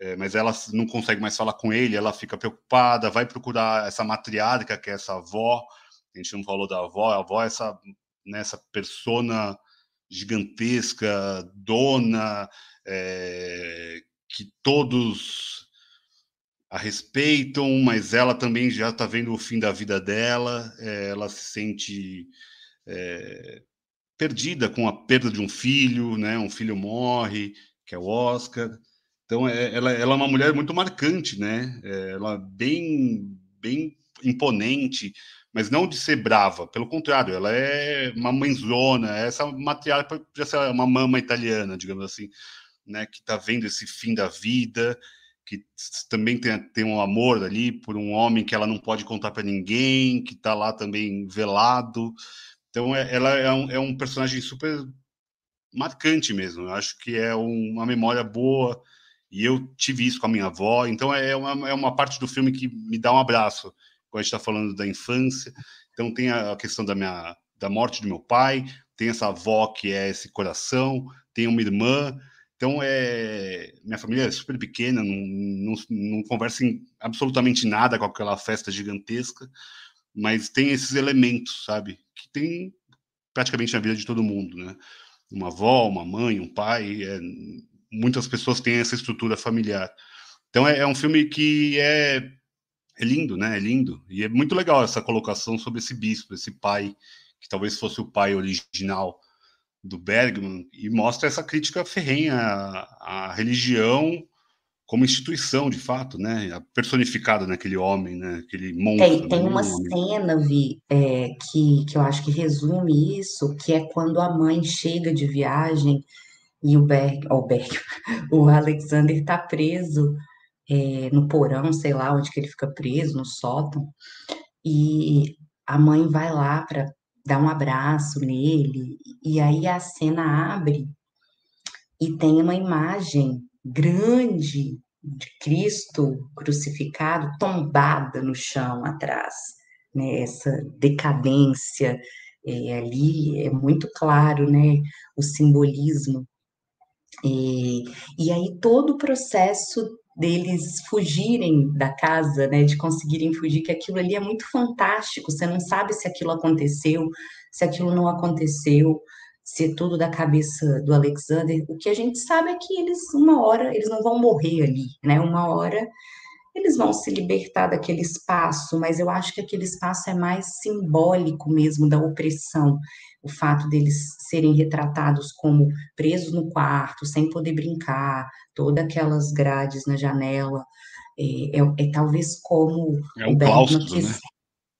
[SPEAKER 2] É, mas ela não consegue mais falar com ele, ela fica preocupada, vai procurar essa matriarca, que é essa avó, a gente não falou da avó, a avó é essa, né, essa persona gigantesca, dona, é, que todos a respeitam, mas ela também já está vendo o fim da vida dela, é, ela se sente é, perdida com a perda de um filho, né? Um filho morre, que é o Oscar. Então, é, ela, ela é uma mulher muito marcante, né? É, ela é bem, bem imponente, mas não de ser brava, pelo contrário, ela é uma mãezona, essa matriarca ser uma mama italiana, digamos assim, né, que está vendo esse fim da vida, que também tem, tem um amor ali por um homem que ela não pode contar para ninguém, que está lá também velado. Então, é, ela é um, é um personagem super marcante mesmo. Eu acho que é um, uma memória boa e eu tive isso com a minha avó. Então, é uma, é uma parte do filme que me dá um abraço quando a gente está falando da infância. Então tem a questão da minha da morte do meu pai, tem essa avó que é esse coração, tem uma irmã. Então é minha família é super pequena, não, não, não conversa em absolutamente nada com aquela festa gigantesca, mas tem esses elementos, sabe, que tem praticamente na vida de todo mundo, né? Uma avó, uma mãe, um pai, é, muitas pessoas têm essa estrutura familiar. Então é, é um filme que é é lindo, né? É lindo. E é muito legal essa colocação sobre esse bispo, esse pai, que talvez fosse o pai original do Bergman, e mostra essa crítica ferrenha à, à religião como instituição, de fato, né? Personificada naquele homem, né? Aquele monstro.
[SPEAKER 4] Tem, tem uma cena, Vi, é, que, que eu acho que resume isso, que é quando a mãe chega de viagem e o Berg, oh, Berg, [laughs] o Alexander está preso é, no porão, sei lá onde que ele fica preso, no sótão, e a mãe vai lá para dar um abraço nele, e aí a cena abre e tem uma imagem grande de Cristo crucificado tombada no chão atrás, né? Essa decadência é, ali é muito claro, né? O simbolismo. E, e aí todo o processo deles fugirem da casa, né, de conseguirem fugir, que aquilo ali é muito fantástico. Você não sabe se aquilo aconteceu, se aquilo não aconteceu, se é tudo da cabeça do Alexander. O que a gente sabe é que eles, uma hora, eles não vão morrer ali, né? Uma hora eles vão se libertar daquele espaço, mas eu acho que aquele espaço é mais simbólico mesmo da opressão. O fato deles serem retratados como presos no quarto, sem poder brincar, todas aquelas grades na janela, é, é, é talvez como
[SPEAKER 2] é um o Bergman quis, né?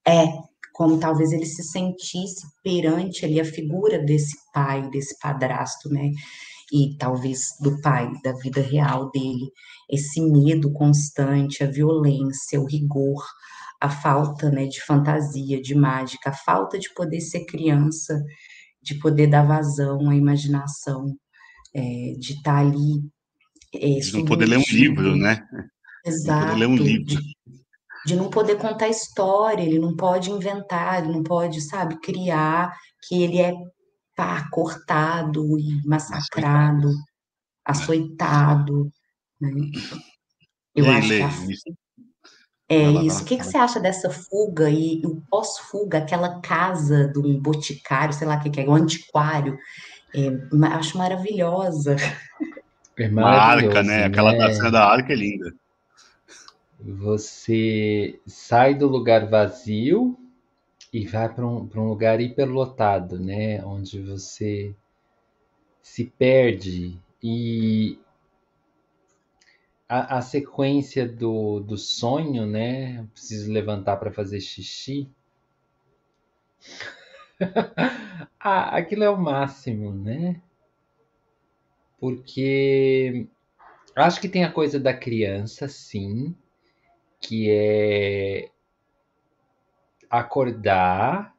[SPEAKER 4] é como talvez ele se sentisse perante ali a figura desse pai, desse padrasto, né? E talvez do pai, da vida real dele, esse medo constante, a violência, o rigor, a falta né, de fantasia, de mágica, a falta de poder ser criança, de poder dar vazão à imaginação, é, de estar tá ali.
[SPEAKER 2] É, de não poder ler um livro, né?
[SPEAKER 4] Exato. De poder ler um livro. De, de não poder contar história, ele não pode inventar, ele não pode, sabe, criar que ele é pá, cortado e massacrado, açoitado. Né? Eu e acho que a... É isso. O que, que você acha dessa fuga e o pós-fuga, aquela casa de um boticário, sei lá o que, que é, um antiquário? É, acho maravilhosa.
[SPEAKER 2] É Uma arca, né? Aquela né? cena da arca é linda.
[SPEAKER 3] Você sai do lugar vazio e vai para um, um lugar hiperlotado, né? Onde você se perde e a, a sequência do, do sonho, né? Preciso levantar para fazer xixi. [laughs] ah, aquilo é o máximo, né? Porque acho que tem a coisa da criança, sim, que é acordar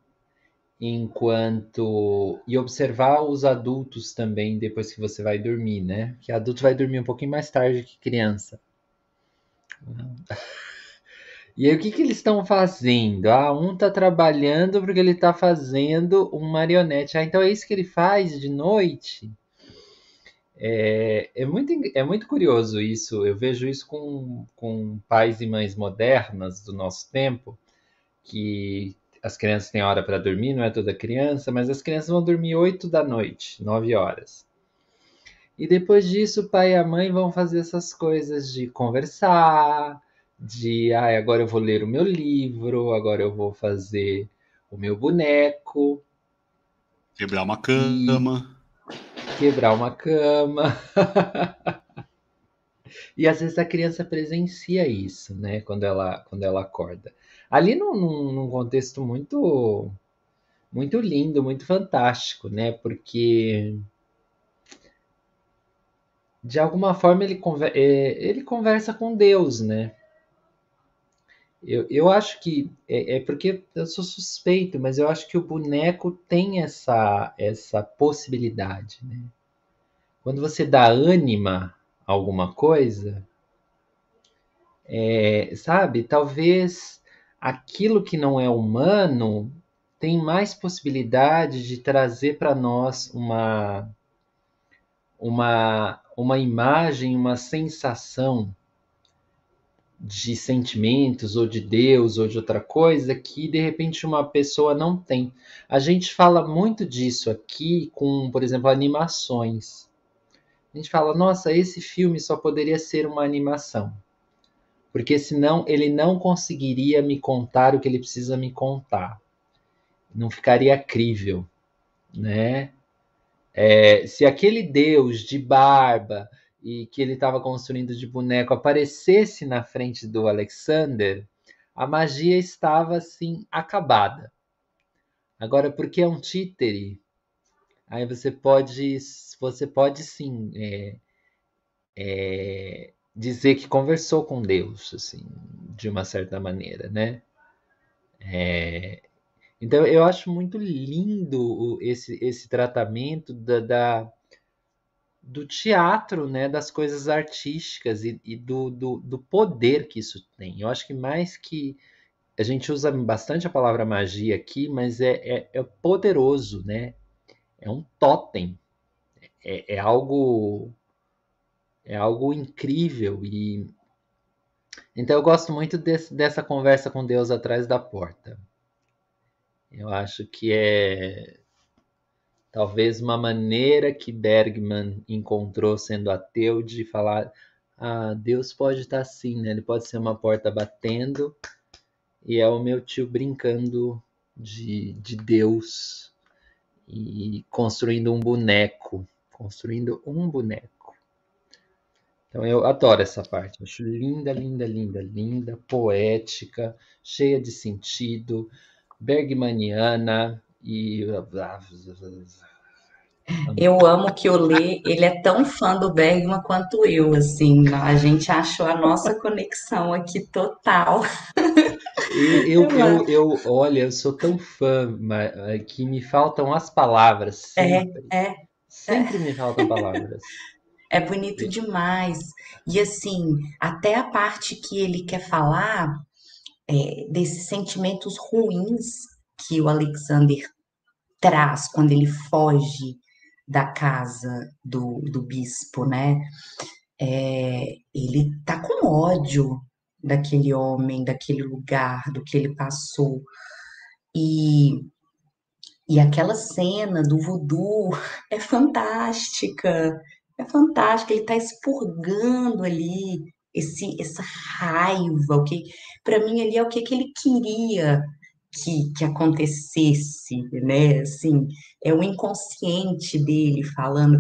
[SPEAKER 3] enquanto e observar os adultos também depois que você vai dormir, né? Que adulto vai dormir um pouquinho mais tarde que criança. E aí o que, que eles estão fazendo? Ah, um tá trabalhando porque ele tá fazendo um marionete. Ah, então é isso que ele faz de noite? É, é, muito, é muito curioso isso. Eu vejo isso com, com pais e mães modernas do nosso tempo, que as crianças têm hora para dormir, não é toda criança, mas as crianças vão dormir 8 da noite, 9 horas. E depois disso, o pai e a mãe vão fazer essas coisas de conversar, de ah, agora eu vou ler o meu livro, agora eu vou fazer o meu boneco.
[SPEAKER 2] Quebrar uma cama
[SPEAKER 3] quebrar uma cama. [laughs] e às vezes a criança presencia isso, né? Quando ela, quando ela acorda. Ali num, num contexto muito, muito lindo, muito fantástico, né? Porque de alguma forma ele, conver é, ele conversa com Deus, né? Eu, eu acho que é, é, porque eu sou suspeito, mas eu acho que o boneco tem essa, essa possibilidade, né? Quando você dá ânima a alguma coisa, é, sabe? Talvez aquilo que não é humano tem mais possibilidade de trazer para nós uma, uma, uma imagem, uma sensação de sentimentos ou de Deus ou de outra coisa que de repente uma pessoa não tem. A gente fala muito disso aqui com, por exemplo, animações. A gente fala, nossa, esse filme só poderia ser uma animação. Porque senão ele não conseguiria me contar o que ele precisa me contar. Não ficaria crível, né? É, se aquele Deus de barba, e que ele estava construindo de boneco aparecesse na frente do Alexander, a magia estava assim acabada. Agora, porque é um títere, aí você pode, você pode sim é, é, dizer que conversou com Deus, assim, de uma certa maneira, né? É, então eu acho muito lindo esse, esse tratamento da, da do teatro, né, das coisas artísticas e, e do, do, do, poder que isso tem. Eu acho que mais que a gente usa bastante a palavra magia aqui, mas é, é, é poderoso, né? É um totem, é, é, algo é algo incrível e então eu gosto muito dessa conversa com Deus atrás da porta. Eu acho que é talvez uma maneira que Bergman encontrou sendo ateu de falar ah, Deus pode estar assim, né? Ele pode ser uma porta batendo e é o meu tio brincando de, de Deus e construindo um boneco, construindo um boneco. Então eu adoro essa parte, acho linda, linda, linda, linda, poética, cheia de sentido, bergmaniana, e
[SPEAKER 4] eu amo que o Lê, ele é tão fã do Bergman quanto eu, assim, a gente achou a nossa conexão aqui total.
[SPEAKER 3] Eu, eu, eu, eu, olha, eu sou tão fã que me faltam as palavras. É, sempre. É, é. Sempre me faltam palavras.
[SPEAKER 4] É bonito demais. E assim, até a parte que ele quer falar é, desses sentimentos ruins que o Alexander traz quando ele foge da casa do, do bispo, né? é, ele tá com ódio daquele homem, daquele lugar, do que ele passou. E, e aquela cena do voodoo [laughs] é fantástica, é fantástica. Ele está expurgando ali esse, essa raiva, o que para mim ali é o que, que ele queria que, que acontecesse, né? Assim, é o inconsciente dele falando.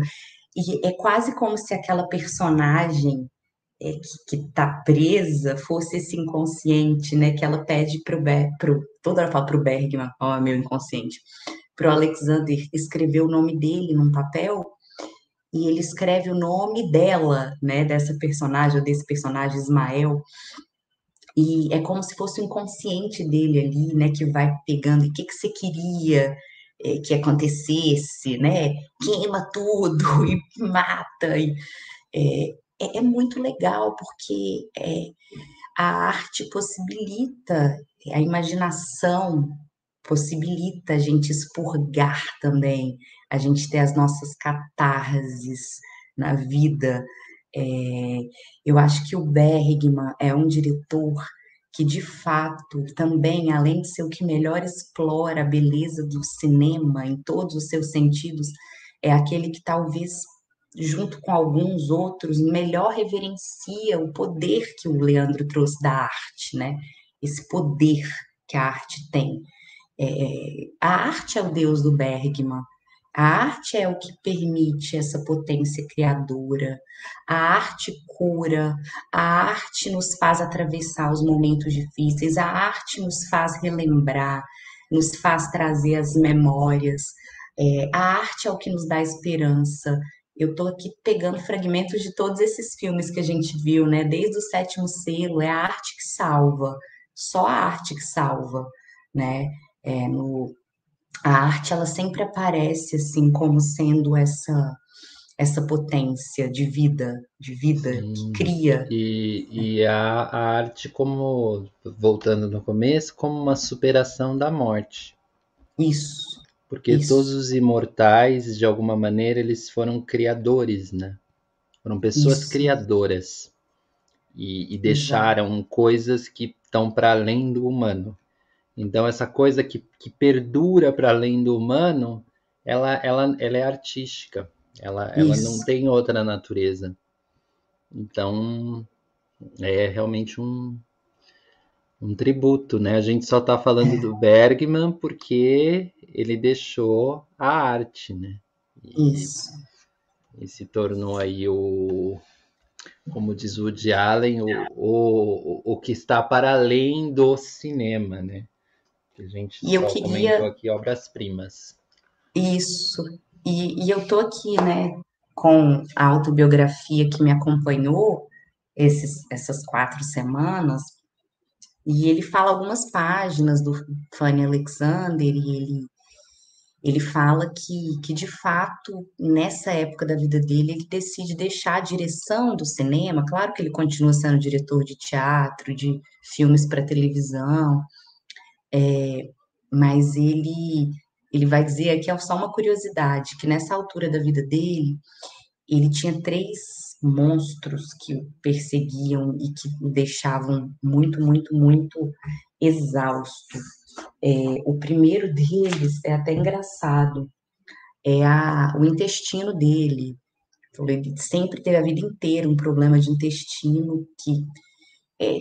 [SPEAKER 4] E é quase como se aquela personagem é, que está presa fosse esse inconsciente, né? Que ela pede para o pro, toda hora fala para o Bergman, ó, oh, meu inconsciente, para o Alexander escrever o nome dele num papel e ele escreve o nome dela, né? Dessa personagem ou desse personagem Ismael. E é como se fosse o inconsciente dele ali, né? Que vai pegando. O que, que você queria é, que acontecesse, né? Queima tudo [laughs] e mata. E, é, é, é muito legal, porque é, a arte possibilita, a imaginação possibilita a gente expurgar também, a gente ter as nossas catarses na vida. É, eu acho que o Bergman é um diretor que, de fato, também, além de ser o que melhor explora a beleza do cinema em todos os seus sentidos, é aquele que talvez junto com alguns outros, melhor reverencia o poder que o Leandro trouxe da arte, né? Esse poder que a arte tem. É, a arte é o Deus do Bergman. A arte é o que permite essa potência criadora. A arte cura, a arte nos faz atravessar os momentos difíceis, a arte nos faz relembrar, nos faz trazer as memórias. É, a arte é o que nos dá esperança, eu estou aqui pegando fragmentos de todos esses filmes que a gente viu, né? Desde o sétimo selo, é a arte que salva, só a arte que salva, né? É, no, a arte ela sempre aparece assim como sendo essa essa potência de vida, de vida Sim. que cria.
[SPEAKER 3] E, e a, a arte como, voltando no começo, como uma superação da morte.
[SPEAKER 4] Isso.
[SPEAKER 3] Porque Isso. todos os imortais, de alguma maneira, eles foram criadores, né? Foram pessoas Isso. criadoras. E, e deixaram Exato. coisas que estão para além do humano. Então, essa coisa que, que perdura para além do humano, ela, ela, ela é artística. Ela, ela não tem outra natureza. Então, é realmente um, um tributo, né? A gente só está falando é. do Bergman porque ele deixou a arte, né?
[SPEAKER 4] E, Isso.
[SPEAKER 3] E se tornou aí o, como diz o Woody Allen, o, o, o que está para além do cinema, né? Que a gente
[SPEAKER 4] e eu queria...
[SPEAKER 3] aqui obras-primas.
[SPEAKER 4] Isso. E, e eu tô aqui, né, com a autobiografia que me acompanhou esses, essas quatro semanas, e ele fala algumas páginas do Fanny Alexander e ele ele fala que, que, de fato, nessa época da vida dele, ele decide deixar a direção do cinema. Claro que ele continua sendo diretor de teatro, de filmes para televisão, é, mas ele, ele vai dizer aqui, só uma curiosidade, que nessa altura da vida dele, ele tinha três monstros que o perseguiam e que o deixavam muito, muito, muito exausto. É, o primeiro deles é até engraçado, é a, o intestino dele. Ele sempre teve a vida inteira um problema de intestino que é,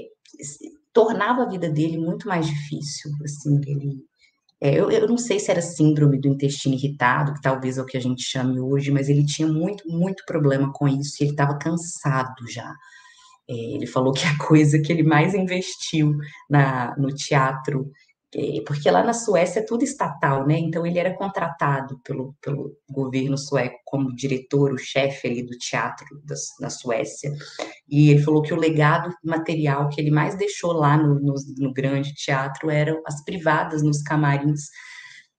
[SPEAKER 4] tornava a vida dele muito mais difícil. Assim, ele é, eu, eu, não sei se era síndrome do intestino irritado, que talvez é o que a gente chame hoje, mas ele tinha muito, muito problema com isso e ele estava cansado já. É, ele falou que a coisa que ele mais investiu na, no teatro porque lá na Suécia é tudo estatal, né? Então ele era contratado pelo, pelo governo sueco como diretor, o chefe ali do teatro da, da Suécia. E ele falou que o legado material que ele mais deixou lá no, no, no grande teatro eram as privadas nos camarins,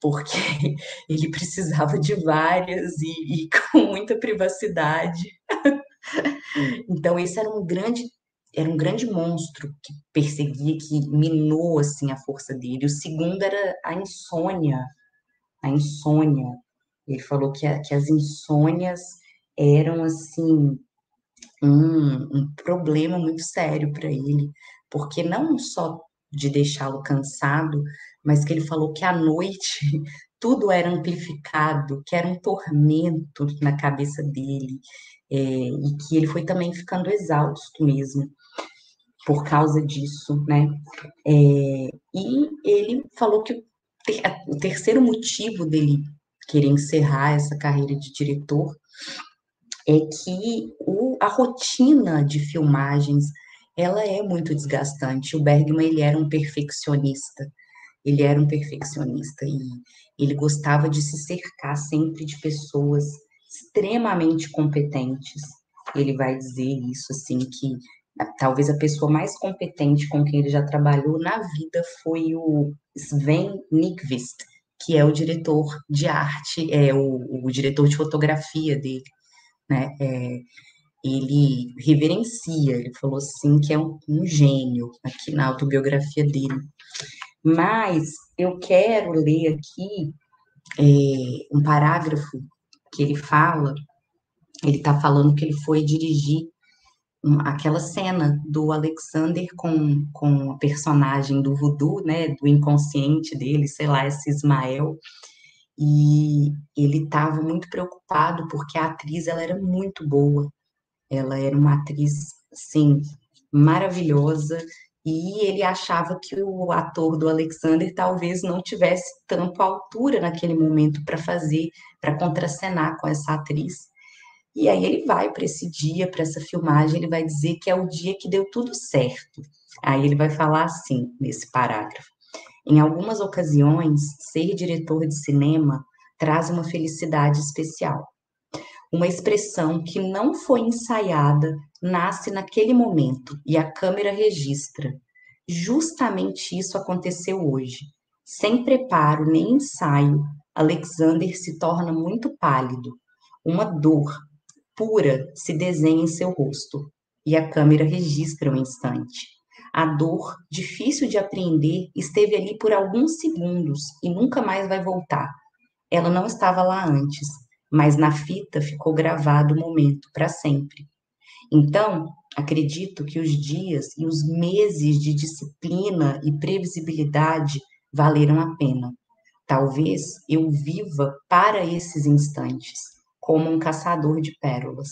[SPEAKER 4] porque [laughs] ele precisava de várias e, e [laughs] com muita privacidade. [laughs] então esse era um grande era um grande monstro que perseguia, que minou assim a força dele. O segundo era a insônia, a insônia. Ele falou que, a, que as insônias eram assim um, um problema muito sério para ele, porque não só de deixá-lo cansado, mas que ele falou que à noite [laughs] tudo era amplificado, que era um tormento na cabeça dele, é, e que ele foi também ficando exausto mesmo por causa disso, né? É, e ele falou que o, ter, o terceiro motivo dele querer encerrar essa carreira de diretor é que o, a rotina de filmagens ela é muito desgastante. O Bergman ele era um perfeccionista, ele era um perfeccionista e ele gostava de se cercar sempre de pessoas extremamente competentes. Ele vai dizer isso assim que talvez a pessoa mais competente com quem ele já trabalhou na vida foi o Sven Nykvist, que é o diretor de arte, é o, o diretor de fotografia dele, né? É, ele reverencia, ele falou assim que é um, um gênio aqui na autobiografia dele. Mas eu quero ler aqui é, um parágrafo que ele fala, ele está falando que ele foi dirigir aquela cena do Alexander com, com a personagem do voodoo, né, do inconsciente dele, sei lá, esse Ismael, e ele estava muito preocupado porque a atriz ela era muito boa, ela era uma atriz, sim, maravilhosa, e ele achava que o ator do Alexander talvez não tivesse tanto altura naquele momento para fazer, para contracenar com essa atriz. E aí ele vai para esse dia, para essa filmagem, ele vai dizer que é o dia que deu tudo certo. Aí ele vai falar assim, nesse parágrafo: Em algumas ocasiões, ser diretor de cinema traz uma felicidade especial. Uma expressão que não foi ensaiada nasce naquele momento e a câmera registra. Justamente isso aconteceu hoje. Sem preparo nem ensaio, Alexander se torna muito pálido. Uma dor, pura se desenha em seu rosto e a câmera registra o um instante. A dor, difícil de apreender, esteve ali por alguns segundos e nunca mais vai voltar. Ela não estava lá antes, mas na fita ficou gravado o momento para sempre. Então, acredito que os dias e os meses de disciplina e previsibilidade valeram a pena. Talvez eu viva para esses instantes como um caçador de pérolas.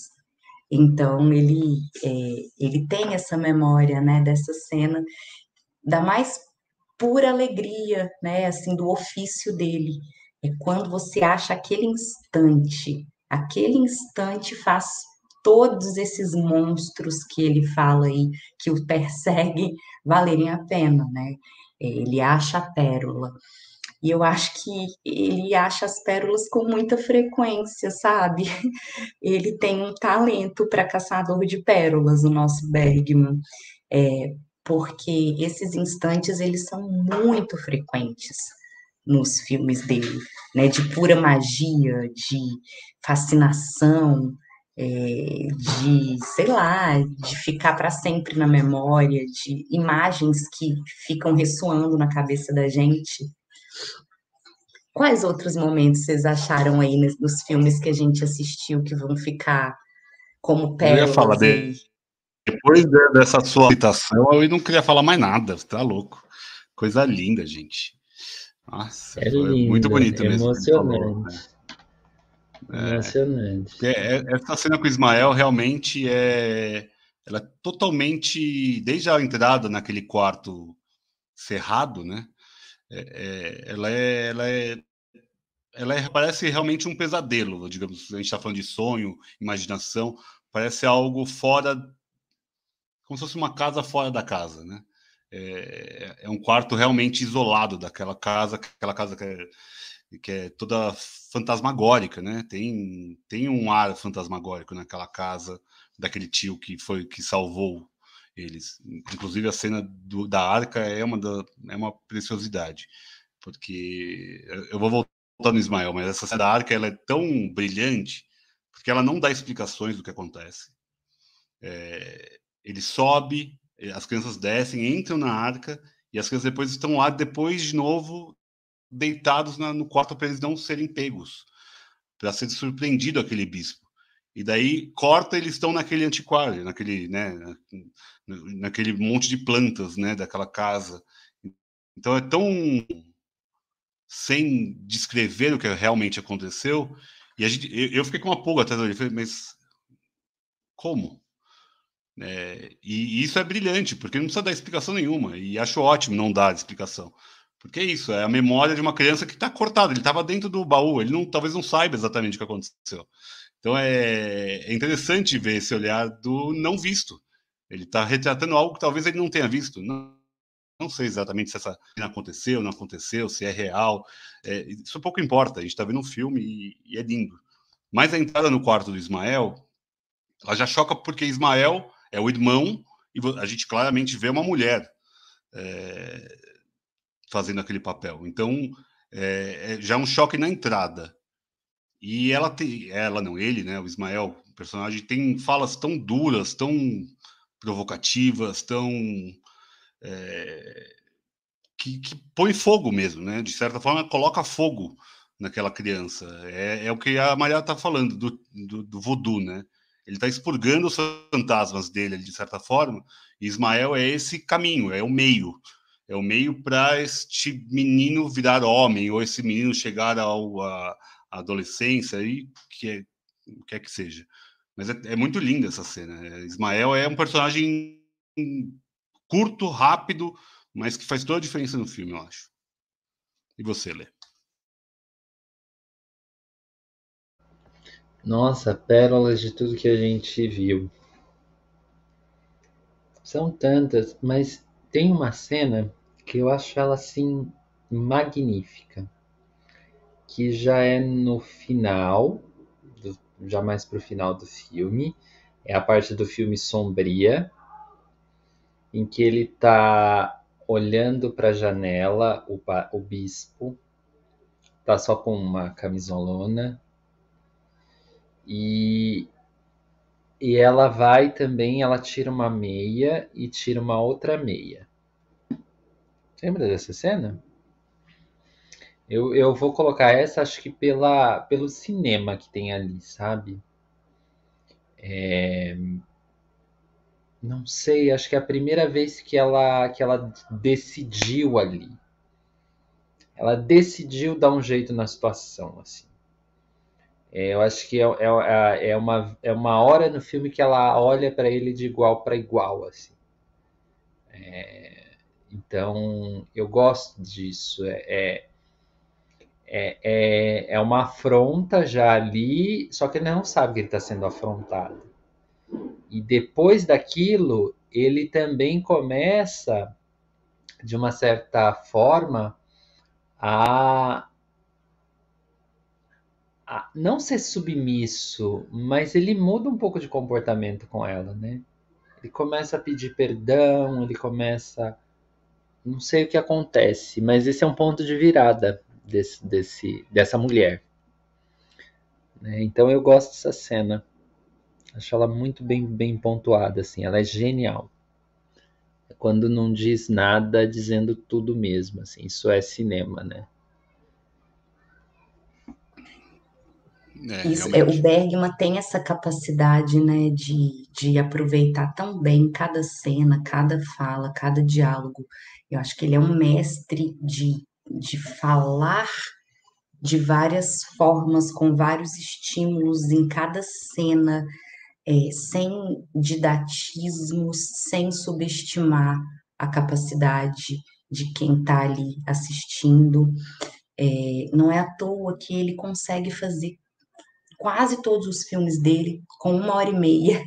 [SPEAKER 4] Então ele é, ele tem essa memória, né, dessa cena da mais pura alegria, né, assim do ofício dele. É quando você acha aquele instante, aquele instante faz todos esses monstros que ele fala aí que o perseguem valerem a pena, né? Ele acha a pérola. E eu acho que ele acha as pérolas com muita frequência, sabe? [laughs] Ele tem um talento para caçador de pérolas, o nosso Bergman. É, porque esses instantes eles são muito frequentes nos filmes dele, né? De pura magia, de fascinação, é, de, sei lá, de ficar para sempre na memória, de imagens que ficam ressoando na cabeça da gente. Quais outros momentos vocês acharam aí nos filmes que a gente assistiu que vão ficar como pérolas?
[SPEAKER 2] Eu ia falar de... Depois dessa sua citação, eu não queria falar mais nada, tá louco. Coisa linda, gente. Nossa,
[SPEAKER 3] é lindo, muito bonito mesmo. Emocionante. Falou, né? é, emocionante.
[SPEAKER 2] É, é, essa cena com o Ismael realmente é. Ela é totalmente. Desde a entrada naquele quarto cerrado, né? É, é, ela é, ela é, ela é, parece realmente um pesadelo, digamos. A gente está falando de sonho, imaginação, parece algo fora, como se fosse uma casa fora da casa, né? É, é um quarto realmente isolado daquela casa, aquela casa que é, que é toda fantasmagórica, né? Tem, tem um ar fantasmagórico naquela casa daquele tio que foi que salvou eles. Inclusive a cena do, da arca é uma, da, é uma preciosidade, porque eu vou voltar no Ismael, mas essa cena da arca ela é tão brilhante porque ela não dá explicações do que acontece. É, ele sobe, as crianças descem, entram na arca e as crianças depois estão lá depois de novo deitados na, no quarto para eles não serem pegos, para ser surpreendido aquele bispo. e daí corta, eles estão naquele antiquário, naquele, né, naquele monte de plantas, né, daquela casa. Então é tão sem descrever o que realmente aconteceu, e a gente, eu, fiquei com uma pulga atrás dele, falei, mas como? É, e, isso é brilhante, porque não precisa dar explicação nenhuma, e acho ótimo não dar explicação. Porque é isso, é a memória de uma criança que está cortada, ele estava dentro do baú, ele não, talvez não saiba exatamente o que aconteceu. Então é, é interessante ver esse olhar do não visto. Ele está retratando algo que talvez ele não tenha visto. Não, não sei exatamente se essa aconteceu, não aconteceu, se é real. É, isso pouco importa. A gente está vendo um filme e, e, é lindo. Mas a entrada no quarto do Ismael, ela já choca porque Ismael é o irmão e a gente claramente vê uma mulher é, fazendo aquele papel. Então, é, é já é um choque na entrada. E ela tem, ela não, ele, né, o Ismael, o personagem, tem falas tão duras, tão provocativas, tão. É, que, que põe fogo mesmo, né? De certa forma, coloca fogo naquela criança. É, é o que a Maria está falando do, do, do voodoo, né? Ele está expurgando os fantasmas dele, de certa forma. E Ismael é esse caminho, é o meio. É o meio para este menino virar homem, ou esse menino chegar ao, a, adolescência, e que é, o que é que seja. Mas é, é muito linda essa cena. É, Ismael é um personagem curto, rápido, mas que faz toda a diferença no filme, eu acho. E você, Lê?
[SPEAKER 3] Nossa, pérolas de tudo que a gente viu. São tantas, mas tem uma cena que eu acho ela assim magnífica, que já é no final já mais pro final do filme. É a parte do filme sombria, em que ele tá olhando para a janela, o, o bispo tá só com uma camisolona e e ela vai também, ela tira uma meia e tira uma outra meia. Lembra dessa cena? Eu, eu vou colocar essa, acho que pela, pelo cinema que tem ali, sabe? É... Não sei, acho que é a primeira vez que ela, que ela decidiu ali. Ela decidiu dar um jeito na situação, assim. É, eu acho que é, é, é, uma, é uma hora no filme que ela olha para ele de igual para igual, assim. É, então, eu gosto disso. É, é é, é, uma afronta já ali, só que ele não sabe que ele está sendo afrontado. E depois daquilo, ele também começa, de uma certa forma, a, a não ser submisso, mas ele muda um pouco de comportamento com ela, né? Ele começa a pedir perdão, ele começa. Não sei o que acontece, mas esse é um ponto de virada desse, desse, dessa mulher. Né? Então eu gosto dessa cena. Acho ela muito bem, bem pontuada, assim. Ela é genial. É quando não diz nada, dizendo tudo mesmo, assim. Isso é cinema, né?
[SPEAKER 4] É, Isso, é, o Bergman tem essa capacidade, né, de, de aproveitar tão bem cada cena, cada fala, cada diálogo. Eu acho que ele é um mestre de de falar de várias formas, com vários estímulos em cada cena, é, sem didatismos, sem subestimar a capacidade de quem está ali assistindo. É, não é à toa que ele consegue fazer quase todos os filmes dele com uma hora e meia.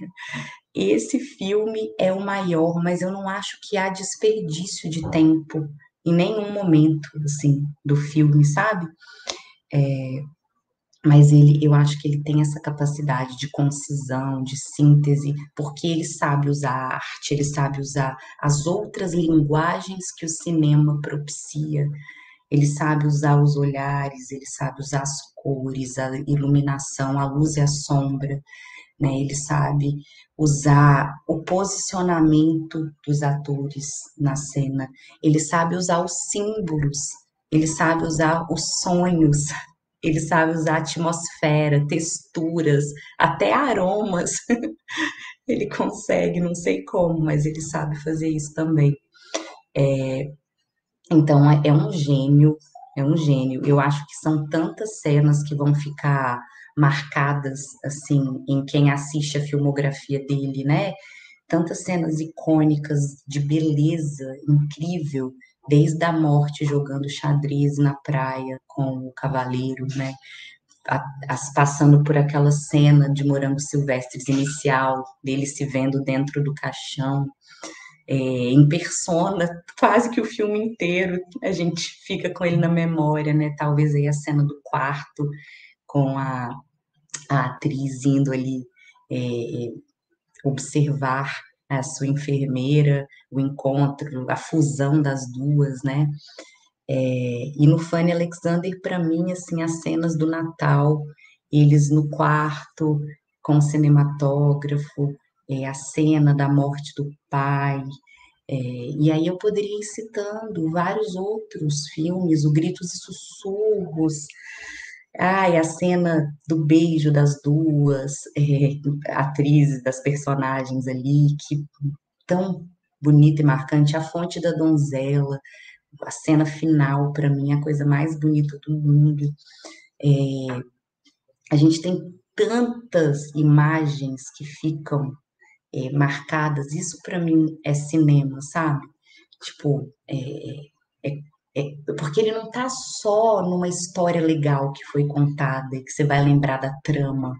[SPEAKER 4] Esse filme é o maior, mas eu não acho que há desperdício de tempo em nenhum momento, assim, do filme, sabe? É, mas ele, eu acho que ele tem essa capacidade de concisão, de síntese, porque ele sabe usar a arte, ele sabe usar as outras linguagens que o cinema propicia. Ele sabe usar os olhares, ele sabe usar as cores, a iluminação, a luz e a sombra né? Ele sabe usar o posicionamento dos atores na cena, ele sabe usar os símbolos, ele sabe usar os sonhos, [laughs] ele sabe usar atmosfera, texturas, até aromas. [laughs] ele consegue, não sei como, mas ele sabe fazer isso também. É, então é, é um gênio, é um gênio. Eu acho que são tantas cenas que vão ficar marcadas assim em quem assiste a filmografia dele, né? Tantas cenas icônicas de beleza incrível, desde a morte jogando xadrez na praia com o cavaleiro, né? As, passando por aquela cena de Morangos Silvestres inicial, dele se vendo dentro do caixão, é, em persona, quase que o filme inteiro a gente fica com ele na memória, né? Talvez aí a cena do quarto com a, a atriz indo ali é, observar a sua enfermeira, o encontro, a fusão das duas, né? É, e no Fanny Alexander, para mim, assim, as cenas do Natal, eles no quarto com o cinematógrafo, é, a cena da morte do pai, é, e aí eu poderia ir citando vários outros filmes, o Gritos e Sussurros, ai, a cena do beijo das duas é, atrizes, das personagens ali, que tão bonita e marcante, a fonte da donzela, a cena final, para mim, é a coisa mais bonita do mundo. É, a gente tem tantas imagens que ficam é, marcadas, isso para mim é cinema, sabe? Tipo, é, é, porque ele não está só numa história legal que foi contada e que você vai lembrar da trama.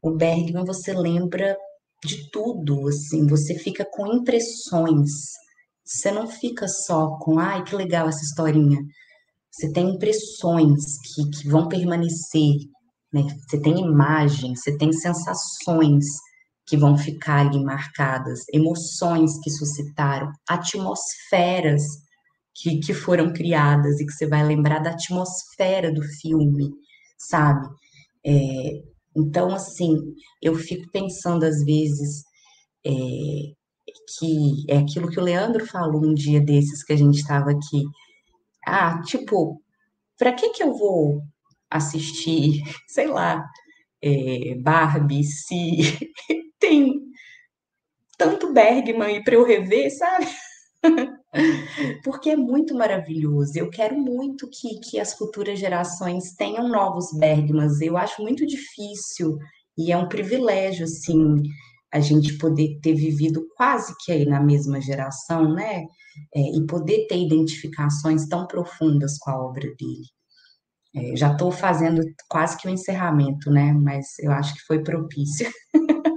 [SPEAKER 4] O Bergman você lembra de tudo, assim, você fica com impressões. Você não fica só com, ai, que legal essa historinha. Você tem impressões que, que vão permanecer, né? Você tem imagens, você tem sensações que vão ficar ali marcadas, emoções que suscitaram, atmosferas que, que foram criadas e que você vai lembrar da atmosfera do filme, sabe? É, então, assim, eu fico pensando às vezes é, que é aquilo que o Leandro falou um dia desses que a gente estava aqui. Ah, tipo, para que que eu vou assistir, [laughs] sei lá, é, Barbie se [laughs] tem tanto Bergman aí para eu rever, sabe? [laughs] [laughs] Porque é muito maravilhoso. Eu quero muito que, que as futuras gerações tenham novos Bergmans. Eu acho muito difícil e é um privilégio, assim, a gente poder ter vivido quase que aí na mesma geração, né? É, e poder ter identificações tão profundas com a obra dele. É, já estou fazendo quase que o um encerramento, né? Mas eu acho que foi propício. [laughs]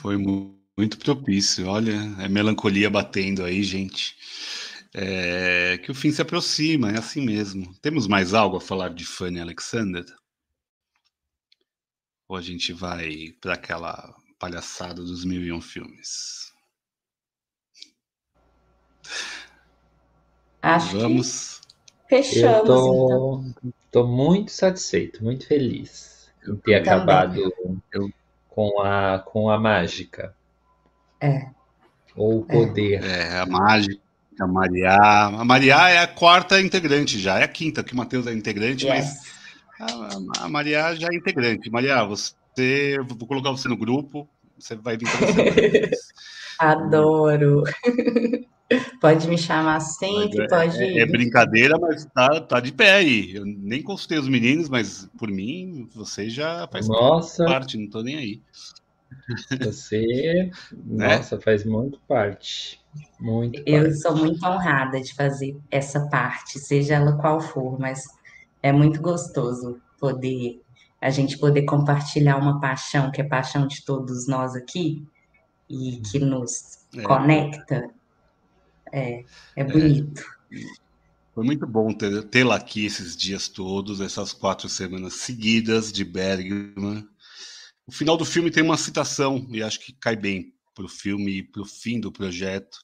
[SPEAKER 2] Foi muito propício. Olha, é melancolia batendo aí, gente. É, que o fim se aproxima, é assim mesmo. Temos mais algo a falar de Fanny Alexander? Ou a gente vai para aquela palhaçada dos mil e um filmes?
[SPEAKER 4] Acho
[SPEAKER 2] Vamos.
[SPEAKER 4] que fechamos.
[SPEAKER 3] Eu tô,
[SPEAKER 4] então.
[SPEAKER 3] tô muito satisfeito, muito feliz em ter acabado
[SPEAKER 2] Eu-
[SPEAKER 3] com a, com a mágica.
[SPEAKER 4] É.
[SPEAKER 3] Ou o poder.
[SPEAKER 2] É, a mágica, a Mariá. A Mariá é a quarta integrante já, é a quinta, que o Matheus é integrante, mas
[SPEAKER 4] Yes.
[SPEAKER 2] a, a Mariá já é integrante. Mariá, você. Vou colocar você no grupo, você vai vir toda semana. [laughs]
[SPEAKER 4] Adoro. [laughs] Pode me chamar sempre,
[SPEAKER 2] Mas
[SPEAKER 4] pode.
[SPEAKER 2] É, é brincadeira, mas tá, tá de pé aí. Eu nem consultei os meninos, mas por mim, você já faz
[SPEAKER 3] Nossa,
[SPEAKER 2] parte, não tô nem aí.
[SPEAKER 3] Você, nossa, faz muito parte. Muito
[SPEAKER 4] Eu
[SPEAKER 3] parte.
[SPEAKER 4] sou muito honrada de fazer essa parte, seja ela qual for, mas é muito gostoso poder a gente poder compartilhar uma paixão que é paixão de todos nós aqui e que nos
[SPEAKER 2] É.
[SPEAKER 4] conecta. É, é bonito.
[SPEAKER 2] Foi muito bom ter- tê-la aqui esses dias todos, essas quatro semanas seguidas de Bergman. O final do filme tem uma citação, e acho que cai bem para o filme e para o fim do projeto.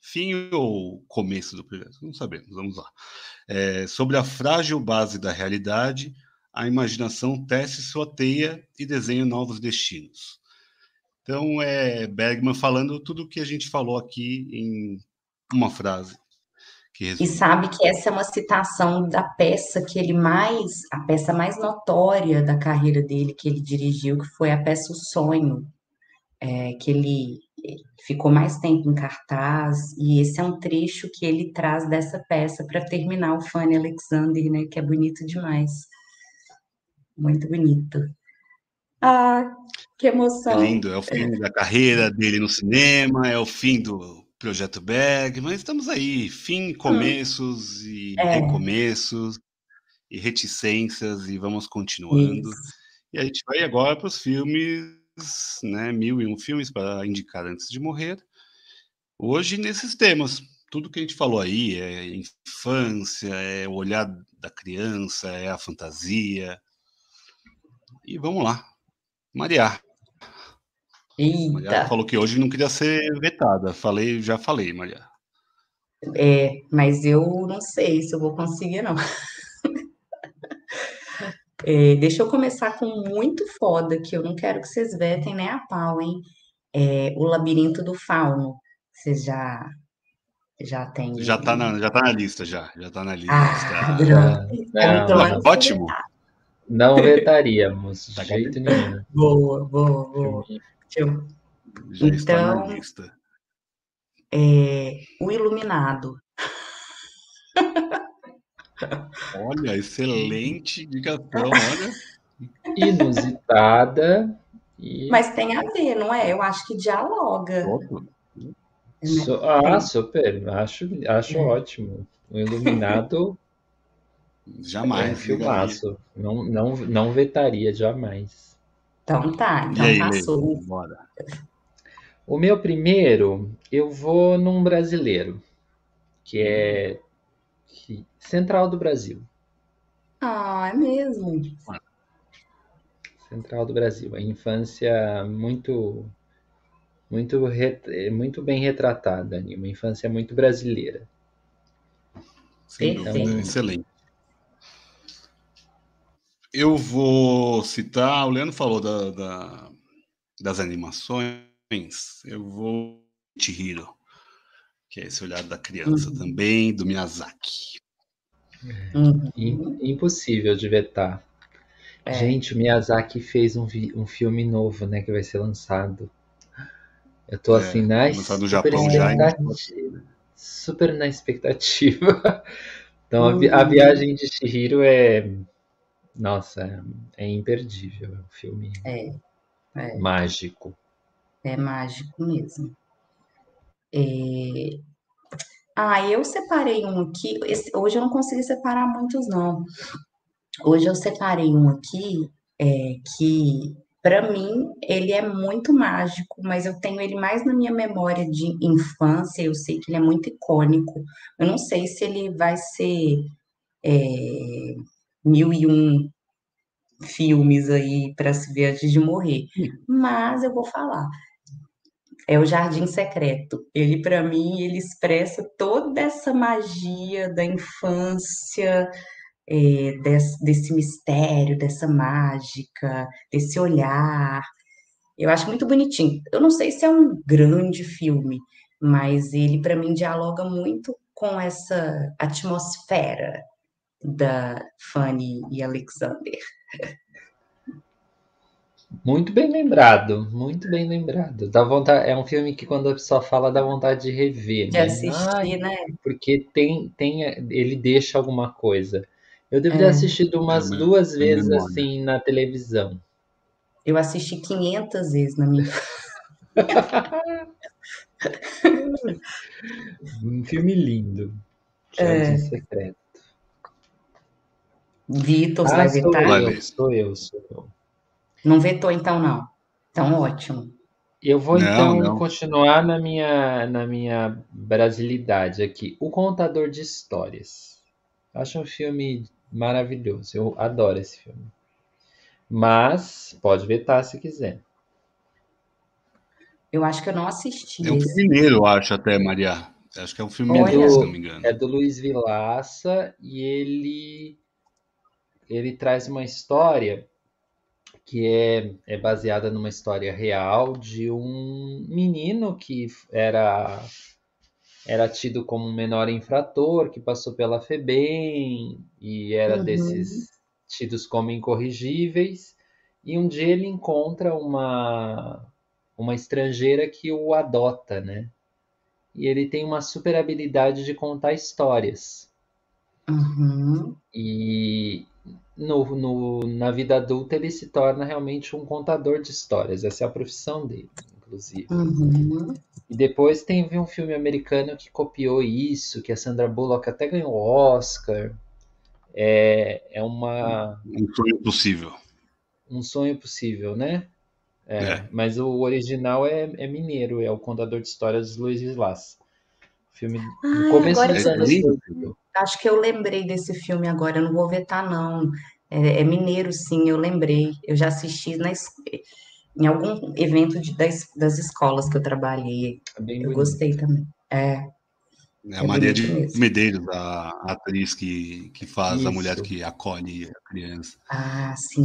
[SPEAKER 2] Fim ou começo do projeto? Não sabemos, vamos lá. É, sobre a frágil base da realidade, a imaginação tece sua teia e desenha novos destinos. Então, é Bergman falando tudo o que a gente falou aqui em uma frase
[SPEAKER 4] e sabe que essa é uma citação da peça que ele mais, a peça mais notória da carreira dele, que ele dirigiu, que foi a peça O Sonho, é, que ele ficou mais tempo em cartaz, e esse é um trecho que ele traz dessa peça para terminar o Fanny Alexander, né, que é bonito demais. Muito bonito. Ah, que emoção.
[SPEAKER 2] É lindo, é o fim da carreira dele no cinema, é o fim do Projeto Berg, mas estamos aí, fim, começos hum. e é. recomeços e reticências e vamos continuando. Isso. E a gente vai agora para os filmes, né, mil e um filmes para indicar antes de morrer. Hoje nesses temas, tudo que a gente falou aí é infância, é o olhar da criança, é a fantasia. E vamos lá. Maria,
[SPEAKER 4] Eita.
[SPEAKER 2] Maria falou que hoje não queria ser vetada. Falei, já falei, Maria.
[SPEAKER 4] É, mas eu não sei se eu vou conseguir, não. [laughs] É, deixa eu começar com muito foda, que eu não quero que vocês vetem nem a pau, hein? É, o Labirinto do Fauno. Vocês já já tem.
[SPEAKER 2] Já tá na, já tá na lista, já. Já tá na lista.
[SPEAKER 4] Ah, droga.
[SPEAKER 2] Não, ótimo.
[SPEAKER 3] Não vetaríamos, de tá jeito nenhum.
[SPEAKER 4] Boa, boa, boa. Eu... Já então, é, o Iluminado. [laughs]
[SPEAKER 2] Olha, excelente indicação, olha.
[SPEAKER 3] Inusitada.
[SPEAKER 4] E... Mas tem a ver, não é? Eu acho que dialoga.
[SPEAKER 3] So, ah, super. Acho, acho é. ótimo. O Iluminado. [laughs]
[SPEAKER 2] Jamais. É um
[SPEAKER 3] filmaço. Não, não, não vetaria, jamais.
[SPEAKER 4] Então tá, então aí, passou. Bora.
[SPEAKER 3] O meu primeiro, eu vou num brasileiro, que é Central do Brasil.
[SPEAKER 4] Ah, é mesmo?
[SPEAKER 3] Central do Brasil. A infância muito muito muito bem retratada, uma infância muito brasileira.
[SPEAKER 2] Sim, então, excelente. Eu vou citar, o Leandro falou da, da, das animações, eu vou Chihiro, que é esse olhar da criança uhum. também, do Miyazaki.
[SPEAKER 3] Uhum. Impossível de vetar. É. Gente, o Miyazaki fez um, um filme novo, né, que vai ser lançado. Eu tô é, assim na
[SPEAKER 2] no Japão já,
[SPEAKER 3] super na expectativa. [laughs] Então uhum. a, a, viagem de Chihiro é nossa, é imperdível. É um filme
[SPEAKER 4] é, é.
[SPEAKER 3] mágico.
[SPEAKER 4] É mágico mesmo. É... Ah, eu separei um aqui. Esse, hoje eu não consegui separar muitos, não. Hoje eu separei um aqui é, que, para mim, ele é muito mágico, mas eu tenho ele mais na minha memória de infância. Eu sei que ele é muito icônico. Eu não sei se ele vai ser é, mil e um filmes aí para se ver antes de morrer. Mas eu vou falar. É o Jardim Secreto. Ele, para mim, ele expressa toda essa magia da infância, é, desse, desse mistério, dessa mágica, desse olhar. Eu acho muito bonitinho. Eu não sei se é um grande filme, mas ele, para mim, dialoga muito com essa atmosfera da Fanny e Alexander.
[SPEAKER 3] Muito bem lembrado, muito bem lembrado. Dá vontade, é um filme que quando a pessoa fala dá vontade de rever,
[SPEAKER 4] de né? assistir, Ai, né?
[SPEAKER 3] Porque tem, tem, ele deixa alguma coisa. Eu deveria é. assistido umas é, duas é vezes memória. assim na televisão.
[SPEAKER 4] Eu assisti 500 vezes na minha. [laughs]
[SPEAKER 3] um filme lindo. Jardim é. Secreto.
[SPEAKER 4] Vitor, ah, vai vetar?
[SPEAKER 3] Eu, sou eu, sou eu.
[SPEAKER 4] Não vetou, então, não. Então, ótimo.
[SPEAKER 3] Eu vou, não, então, não. continuar na minha, na minha brasilidade aqui. O Contador de Histórias. Acho um filme maravilhoso. Eu adoro esse filme. Mas, pode vetar se quiser.
[SPEAKER 4] Eu acho que eu não assisti.
[SPEAKER 2] É um filme mineiro, eu acho, até, Maria. Acho que é um filme mineiro, se não me engano.
[SPEAKER 3] É do Luiz Vilaça e ele ele traz uma história que é, é baseada numa história real de um menino que era era tido como um menor infrator que passou pela FEBEM e era
[SPEAKER 4] Uhum.
[SPEAKER 3] desses tidos como incorrigíveis. E um dia ele encontra uma, uma estrangeira que o adota, né? E ele tem uma super habilidade de contar histórias.
[SPEAKER 4] Uhum.
[SPEAKER 3] E no, no, na vida adulta ele se torna realmente um contador de histórias. Essa é a profissão dele, inclusive.
[SPEAKER 4] Uhum.
[SPEAKER 3] E depois teve um filme americano que copiou isso, que a Sandra Bullock até ganhou Oscar. É, é uma,
[SPEAKER 2] Um sonho possível.
[SPEAKER 3] um sonho possível, né? É,
[SPEAKER 2] É.
[SPEAKER 3] Mas o original é, é mineiro, é o contador de histórias de Luiz Vilas. Filme do
[SPEAKER 4] Ah,
[SPEAKER 3] começo dos anos? 2000.
[SPEAKER 4] Acho que eu lembrei desse filme agora, eu não vou vetar, não. É, é mineiro, sim, eu lembrei. Eu já assisti na em algum evento de- das, das escolas que eu trabalhei.
[SPEAKER 3] É
[SPEAKER 4] Eu
[SPEAKER 3] bonito.
[SPEAKER 4] gostei também. É,
[SPEAKER 2] É a
[SPEAKER 4] É
[SPEAKER 2] Maria de
[SPEAKER 4] mesmo.
[SPEAKER 2] Medeiros, a a atriz que, que faz a
[SPEAKER 3] Isso.
[SPEAKER 2] mulher que acolhe a criança.
[SPEAKER 4] ah, sim.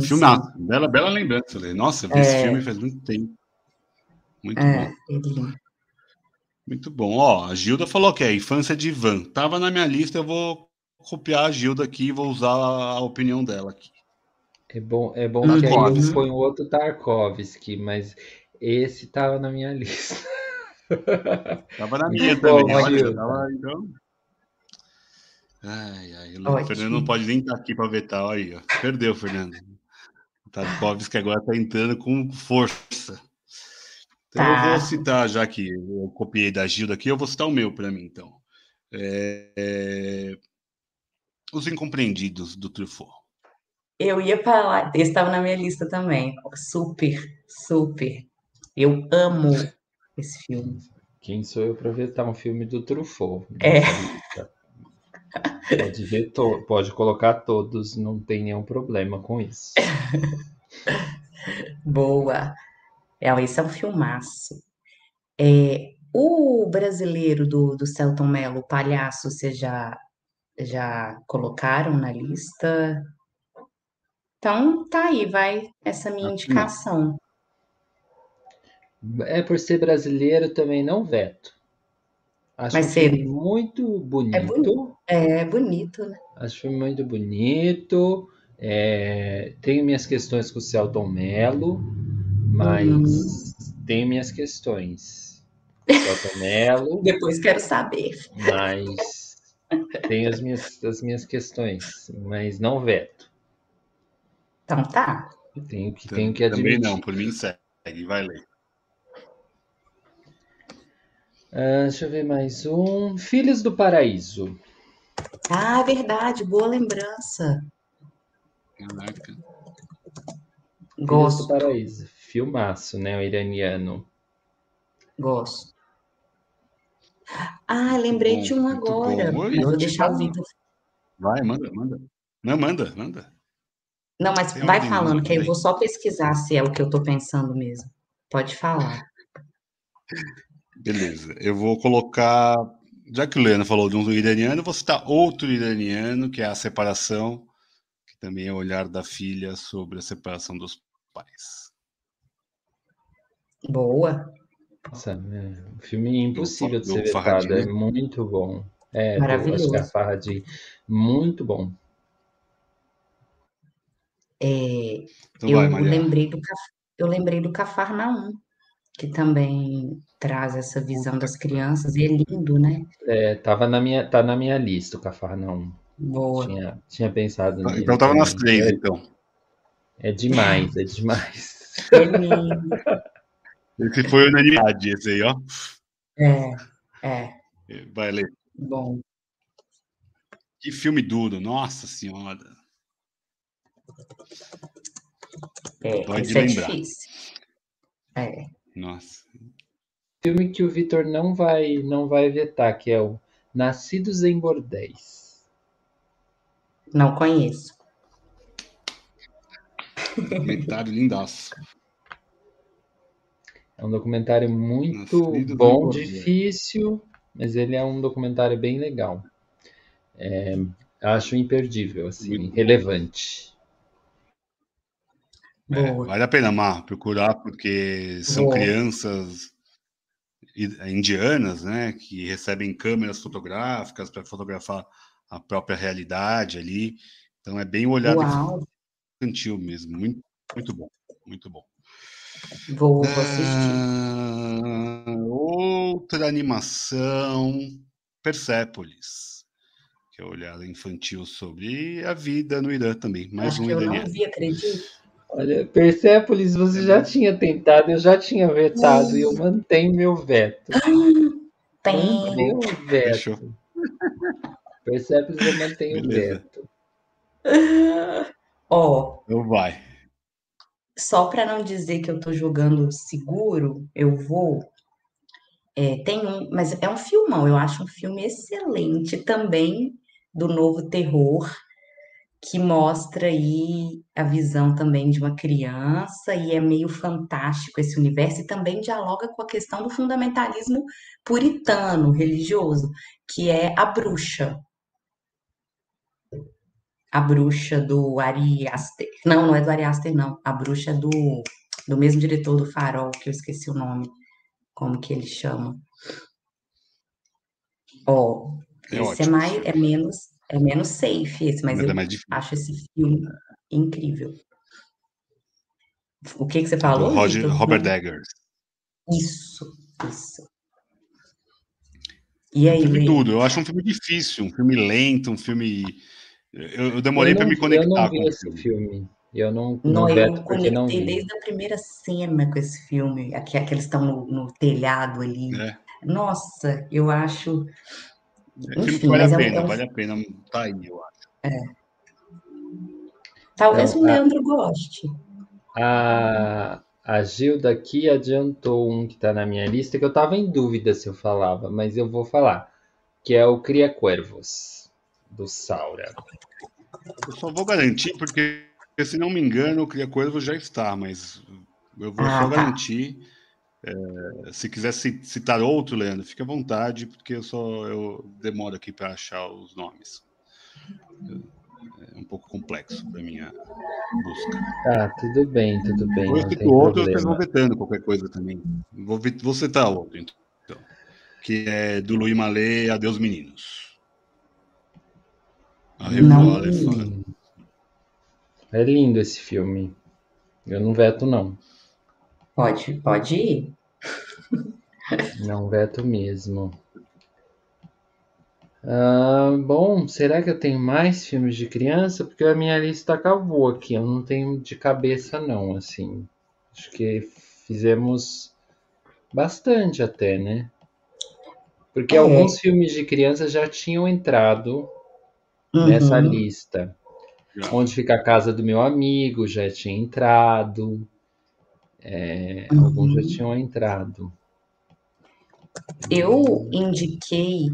[SPEAKER 2] Bela, bela lembrança. Lê. Nossa, eu vi esse
[SPEAKER 4] É.
[SPEAKER 2] filme faz muito tempo. Muito
[SPEAKER 4] É,
[SPEAKER 2] bom.
[SPEAKER 4] ele.
[SPEAKER 2] Muito bom. Ó, a Gilda falou que é infância de Ivan. Tava na minha lista, eu vou copiar a Gilda aqui e vou usar a opinião dela aqui.
[SPEAKER 3] É bom, é bom
[SPEAKER 4] Uhum.
[SPEAKER 3] que aí eu
[SPEAKER 2] Tarkovsky.
[SPEAKER 3] ponho outro Tarkovsky, mas esse tava na minha lista. [laughs]
[SPEAKER 2] Tava na
[SPEAKER 3] Muito
[SPEAKER 2] minha
[SPEAKER 3] bom,
[SPEAKER 2] também. Olha,
[SPEAKER 3] Gilda.
[SPEAKER 2] tava, então... Ai, ai, o
[SPEAKER 4] Ótimo.
[SPEAKER 2] Fernando não pode nem estar aqui para vetar. Olha aí, ó. Perdeu, Fernando. O Tarkovsky agora está entrando com força. Então eu
[SPEAKER 4] Tá.
[SPEAKER 2] vou citar, já que eu copiei da Gilda aqui, eu vou citar o meu para mim, então. É, é, Os Incompreendidos, do Truffaut.
[SPEAKER 4] Eu ia falar, esse estava na minha lista também. Super, super. Eu amo esse filme.
[SPEAKER 3] Quem sou eu para vetar um filme do Truffaut?
[SPEAKER 4] É.
[SPEAKER 3] Pode ver to- pode colocar todos, não tem nenhum problema com isso. [laughs]
[SPEAKER 4] Boa. É, esse é um filmaço. É, o brasileiro do, do Selton Mello, o Palhaço, vocês já, já colocaram na lista? Então, tá aí, vai essa minha
[SPEAKER 2] que
[SPEAKER 4] indicação.
[SPEAKER 3] É por ser brasileiro também não veto. Acho
[SPEAKER 4] Mas
[SPEAKER 3] um filme muito bonito.
[SPEAKER 4] bonito. É bonito, né?
[SPEAKER 3] Acho o filme muito bonito. É, tenho minhas questões com o Celton Mello, mas
[SPEAKER 4] Uhum.
[SPEAKER 3] tenho minhas questões com o Celton Mello, [laughs]
[SPEAKER 4] Depois quero saber.
[SPEAKER 3] mas tenho as minhas, as minhas questões, mas não veto.
[SPEAKER 4] Então tá.
[SPEAKER 3] Tenho que, tenho que
[SPEAKER 2] Também
[SPEAKER 3] admitir.
[SPEAKER 2] não, por mim segue, vai ler.
[SPEAKER 3] Ah, deixa eu ver mais um. Filhos do Paraíso.
[SPEAKER 4] Ah, verdade, boa lembrança.
[SPEAKER 2] Caraca.
[SPEAKER 3] Filhos do
[SPEAKER 4] Gosto,
[SPEAKER 3] Paraíso. Filmaço, né? O iraniano.
[SPEAKER 4] gosto. Ah, lembrei
[SPEAKER 2] bom,
[SPEAKER 4] de um agora,
[SPEAKER 2] bom. Oi,
[SPEAKER 4] mas vou deixar o
[SPEAKER 2] falo.
[SPEAKER 4] Vitor.
[SPEAKER 2] Vai, manda, manda. Não, manda, manda.
[SPEAKER 4] Não, mas
[SPEAKER 2] Tem
[SPEAKER 4] vai falando,
[SPEAKER 2] manda
[SPEAKER 4] que aí eu vou só pesquisar se é o que eu tô pensando mesmo. Pode falar.
[SPEAKER 2] Beleza. Eu vou colocar. Já que o Leandro falou de um iraniano, vou citar outro iraniano, que é a separação, que também é o olhar da filha sobre a separação dos pais.
[SPEAKER 4] Boa,
[SPEAKER 3] Nossa, é um filme impossível de ser vetado. É
[SPEAKER 2] né?
[SPEAKER 3] muito bom. É,
[SPEAKER 4] Maravilhoso.
[SPEAKER 3] acho que é a Farhad. Muito bom.
[SPEAKER 4] É,
[SPEAKER 2] Então
[SPEAKER 4] eu
[SPEAKER 2] vai,
[SPEAKER 4] lembrei do, eu lembrei do Cafarnaum, que também traz essa visão das crianças, e é lindo, né?
[SPEAKER 3] É, tava na minha, tá na minha lista o Cafarnaum.
[SPEAKER 4] Boa.
[SPEAKER 3] Tinha, tinha pensado nele
[SPEAKER 2] Então tava nas três, então.
[SPEAKER 3] É, é demais, é demais.
[SPEAKER 4] É lindo. [laughs]
[SPEAKER 2] Esse foi unanimidade, esse aí, ó.
[SPEAKER 4] É, é,
[SPEAKER 2] Vai ler.
[SPEAKER 4] bom.
[SPEAKER 2] Que filme duro, nossa senhora.
[SPEAKER 4] É,
[SPEAKER 2] Dói de
[SPEAKER 4] esse é
[SPEAKER 2] lembrar.
[SPEAKER 4] difícil. É,
[SPEAKER 2] Nossa.
[SPEAKER 3] Filme que o Vitor não vai, não vai vetar, que é o Nascidos em Bordéis.
[SPEAKER 4] não conheço.
[SPEAKER 2] Comentário lindaço.
[SPEAKER 3] É um documentário muito bom, difícil, mas ele é um documentário bem legal. É, acho imperdível, assim, relevante.
[SPEAKER 2] É, vale a pena, Mar, procurar, porque são
[SPEAKER 4] Boa.
[SPEAKER 2] crianças indianas, né, que recebem câmeras fotográficas para fotografar a própria realidade ali. Então é bem olhado infantil mesmo, muito, muito bom, muito bom.
[SPEAKER 4] Vou, vou assistir.
[SPEAKER 2] Ah, outra animação, Persépolis, que é olhada infantil sobre a vida no Irã também. Mais
[SPEAKER 4] Acho
[SPEAKER 2] um
[SPEAKER 4] que eu não vi, acredito.
[SPEAKER 3] Olha, Persepolis, você já tinha tentado, eu já tinha vetado e eu mantenho meu veto.
[SPEAKER 4] Tem.
[SPEAKER 3] Mantenho o veto.
[SPEAKER 2] Fechou.
[SPEAKER 3] Persepolis, eu mantenho o
[SPEAKER 2] Beleza.
[SPEAKER 3] veto.
[SPEAKER 4] Ó,
[SPEAKER 2] Então vai.
[SPEAKER 4] Só para não dizer que eu tô jogando seguro, eu vou. É, tem um, mas é um filmão, eu acho um filme excelente também do novo terror, que mostra aí a visão também de uma criança, e é meio fantástico esse universo, e também dialoga com a questão do fundamentalismo puritano, religioso, que é A Bruxa. A Bruxa do Ari Aster. Não, não é do Ari Aster, não. A Bruxa é do, do mesmo diretor do Farol, que eu esqueci o nome. Como que ele chama? Ó,
[SPEAKER 2] É
[SPEAKER 4] esse é
[SPEAKER 2] ótimo.
[SPEAKER 4] mais, é menos, é menos safe esse, mas
[SPEAKER 2] Mas é
[SPEAKER 4] eu
[SPEAKER 2] difícil.
[SPEAKER 4] acho esse filme incrível. O que que você
[SPEAKER 2] Do
[SPEAKER 4] falou,
[SPEAKER 2] Roger? Robert Eggers.
[SPEAKER 4] Isso, isso. E
[SPEAKER 2] É um
[SPEAKER 4] aí,
[SPEAKER 2] filme duro. Eu acho um filme difícil, um filme lento, um filme. Eu, eu demorei para
[SPEAKER 3] não,
[SPEAKER 2] me conectar
[SPEAKER 3] eu não
[SPEAKER 2] com
[SPEAKER 3] vi esse
[SPEAKER 2] filme.
[SPEAKER 3] filme. Eu não,
[SPEAKER 4] Não,
[SPEAKER 3] não
[SPEAKER 4] eu
[SPEAKER 3] não
[SPEAKER 4] conectei
[SPEAKER 3] vi.
[SPEAKER 4] desde a primeira cena com esse filme, aqui, que eles estão no, no telhado ali.
[SPEAKER 2] né?
[SPEAKER 4] Nossa, eu acho.
[SPEAKER 2] É filme que
[SPEAKER 4] Enfim,
[SPEAKER 2] vale a
[SPEAKER 4] é
[SPEAKER 2] pena,
[SPEAKER 4] é um-
[SPEAKER 2] vale a pena tá aí, eu acho.
[SPEAKER 4] Talvez
[SPEAKER 3] Então,
[SPEAKER 4] o
[SPEAKER 3] a-
[SPEAKER 4] Leandro goste.
[SPEAKER 3] A, a Gilda aqui adiantou um que tá na minha lista que eu tava em dúvida se eu falava, mas eu vou falar, que é o Cria Cuervos, do Saura.
[SPEAKER 2] Eu só vou garantir, porque se não me engano, o Cria Coelho já está, mas eu vou
[SPEAKER 4] Ah,
[SPEAKER 2] só
[SPEAKER 4] tá.
[SPEAKER 2] garantir. É, se quiser ci- citar outro, Leandro, fique à vontade, porque eu só eu demoro aqui para achar os nomes. É um pouco complexo para minha busca.
[SPEAKER 3] Tá, tudo bem, tudo bem,
[SPEAKER 2] eu cito outro, vocês vão
[SPEAKER 3] problema.
[SPEAKER 2] vetando qualquer coisa também. Vou, vou citar outro, então. Que é do Louis Mallet, Adeus Meninos. Revoada é foda.
[SPEAKER 3] É lindo esse filme. Eu não veto, não.
[SPEAKER 4] Pode, pode ir. [laughs]
[SPEAKER 3] Não veto mesmo. Ah, bom, será que eu tenho mais filmes de criança? Porque a minha lista acabou aqui. Eu não tenho de cabeça, não, assim. Acho que fizemos bastante até, né? Porque
[SPEAKER 4] É.
[SPEAKER 3] alguns filmes de criança já tinham entrado nessa
[SPEAKER 4] Uhum.
[SPEAKER 3] lista.
[SPEAKER 2] Já.
[SPEAKER 3] Onde fica a casa do meu amigo já tinha entrado. É,
[SPEAKER 4] Uhum.
[SPEAKER 3] Alguns já tinham entrado.
[SPEAKER 4] Eu indiquei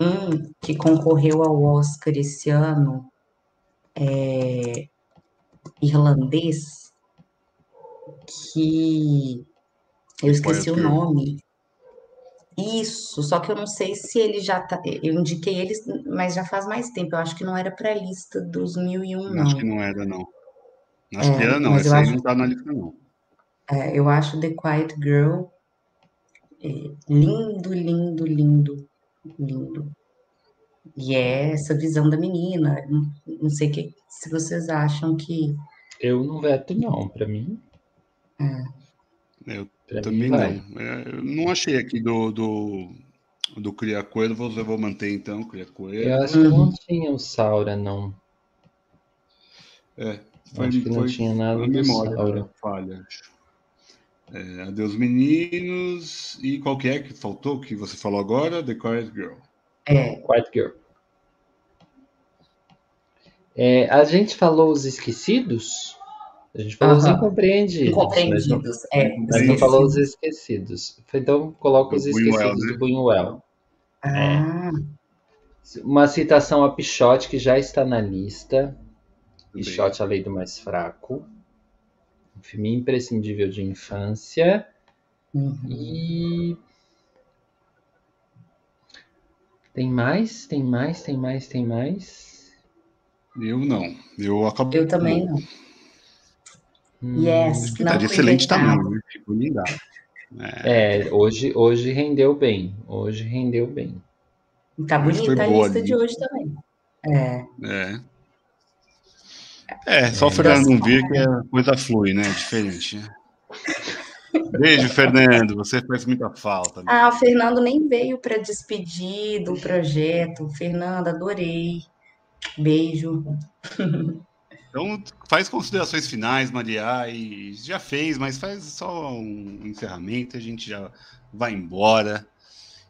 [SPEAKER 4] um que concorreu ao Oscar esse ano, é, irlandês, que eu esqueci o nome. Isso, só que eu não sei se ele já tá. Eu indiquei ele, mas já faz mais tempo. Eu acho que não era para a lista dos mil e um,
[SPEAKER 2] Eu Acho que
[SPEAKER 4] não.
[SPEAKER 2] não era, não. Acho
[SPEAKER 4] É,
[SPEAKER 2] que era, não.
[SPEAKER 4] mas eu
[SPEAKER 2] Essa aí
[SPEAKER 4] acho-
[SPEAKER 2] não tá na lista, não.
[SPEAKER 4] É, eu acho The Quiet Girl é, lindo, lindo, lindo, lindo. E é essa visão da menina. Não, não sei que, se vocês acham que.
[SPEAKER 3] Eu não veto, não. Pra mim,
[SPEAKER 2] Eu
[SPEAKER 3] pra
[SPEAKER 2] também não. É, eu não achei aqui do, do, do Cria Cuervos, eu vou manter então, Cria
[SPEAKER 3] Eu
[SPEAKER 2] Cuervos.
[SPEAKER 3] acho que não tinha o Saura, não.
[SPEAKER 2] É,
[SPEAKER 3] Acho que não tinha nada
[SPEAKER 2] a
[SPEAKER 3] do
[SPEAKER 2] memória
[SPEAKER 3] Saura.
[SPEAKER 2] falha. É, Adeus Meninos, e qual que é que faltou, que você falou agora? The Quiet Girl.
[SPEAKER 4] É,
[SPEAKER 3] Quiet Girl. É, a gente falou os esquecidos? A gente falou os
[SPEAKER 4] Aham.
[SPEAKER 3] incompreendidos, mas não,
[SPEAKER 4] incompreendidos. É,
[SPEAKER 3] mas não falou os
[SPEAKER 4] esquecidos.
[SPEAKER 3] Então coloca os
[SPEAKER 2] Buñuel,
[SPEAKER 3] esquecidos
[SPEAKER 2] né?
[SPEAKER 3] do Buñuel.
[SPEAKER 4] Ah,
[SPEAKER 3] Uma citação a Pichote que já está na lista. Pichote, a Lei do Mais Fraco. Um filme imprescindível de infância.
[SPEAKER 4] uhum.
[SPEAKER 3] E. Tem mais? Tem mais? Tem mais? Tem mais?
[SPEAKER 2] Eu não. Eu acabei.
[SPEAKER 4] Eu também não. Yes,
[SPEAKER 2] Que
[SPEAKER 4] não
[SPEAKER 2] tá de excelente tamanho, né? Ficou linda.
[SPEAKER 3] É, hoje, hoje rendeu bem. Hoje rendeu bem.
[SPEAKER 4] Tá bonita a
[SPEAKER 2] boa,
[SPEAKER 4] lista
[SPEAKER 2] né?
[SPEAKER 4] de hoje também. É.
[SPEAKER 2] É. É, só o Fernando não vir que a coisa flui, né? Diferente. né? Beijo, Fernando. Você faz muita falta. né?
[SPEAKER 4] Ah, o Fernando nem veio para despedir do projeto. Fernando, adorei. Beijo. [laughs]
[SPEAKER 2] Então, faz considerações finais, Maria. E já fez, mas faz só um encerramento. A gente já vai embora.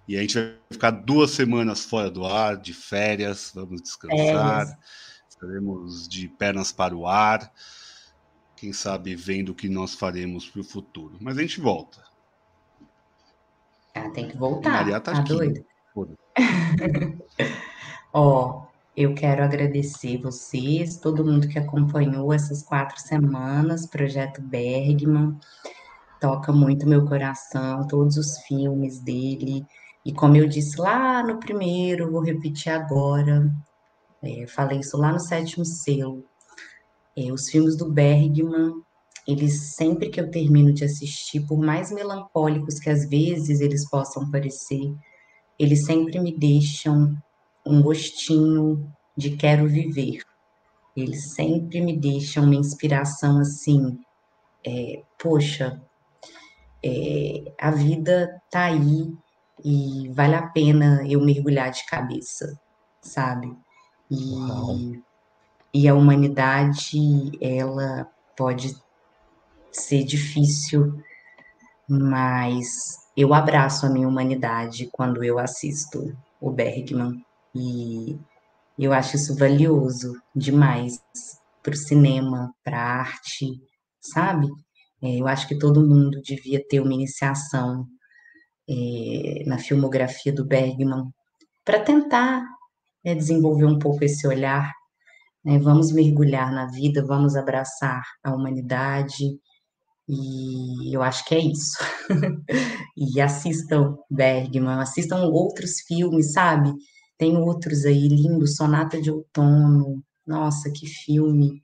[SPEAKER 2] E a gente vai ficar duas semanas fora do ar, de férias. Vamos descansar.
[SPEAKER 4] Férias.
[SPEAKER 2] Estaremos de pernas para o ar. Quem sabe vendo o que nós faremos para o futuro. Mas a gente volta.
[SPEAKER 4] Ah, tem que voltar.
[SPEAKER 2] Maria tá
[SPEAKER 4] tá
[SPEAKER 2] aqui.
[SPEAKER 4] doido?
[SPEAKER 2] Foda. [laughs]
[SPEAKER 4] Ó, eu quero agradecer vocês, todo mundo que acompanhou essas quatro semanas, Projeto Bergman. Toca muito meu coração, todos os filmes dele. E como eu disse lá no primeiro, vou repetir agora. é, falei isso lá no sétimo selo. É, os filmes do Bergman, eles sempre que eu termino de assistir, por mais melancólicos que às vezes eles possam parecer, eles sempre me deixam um gostinho de quero viver. Eles sempre me deixam uma inspiração assim, é, poxa, é, a vida tá aí e vale a pena eu mergulhar de cabeça, sabe?
[SPEAKER 3] Uau.
[SPEAKER 4] E, e a humanidade, ela pode ser difícil, mas eu abraço a minha humanidade quando eu assisto o Bergman. E eu acho isso valioso demais para o cinema, para a arte, sabe? É, eu acho que todo mundo devia ter uma iniciação é, na filmografia do Bergman para tentar né, desenvolver um pouco esse olhar. né? Vamos mergulhar na vida, vamos abraçar a humanidade. E eu acho que é isso. [laughs] e assistam Bergman, assistam outros filmes, sabe? Tem outros aí lindos, Sonata de Outono, nossa, que filme!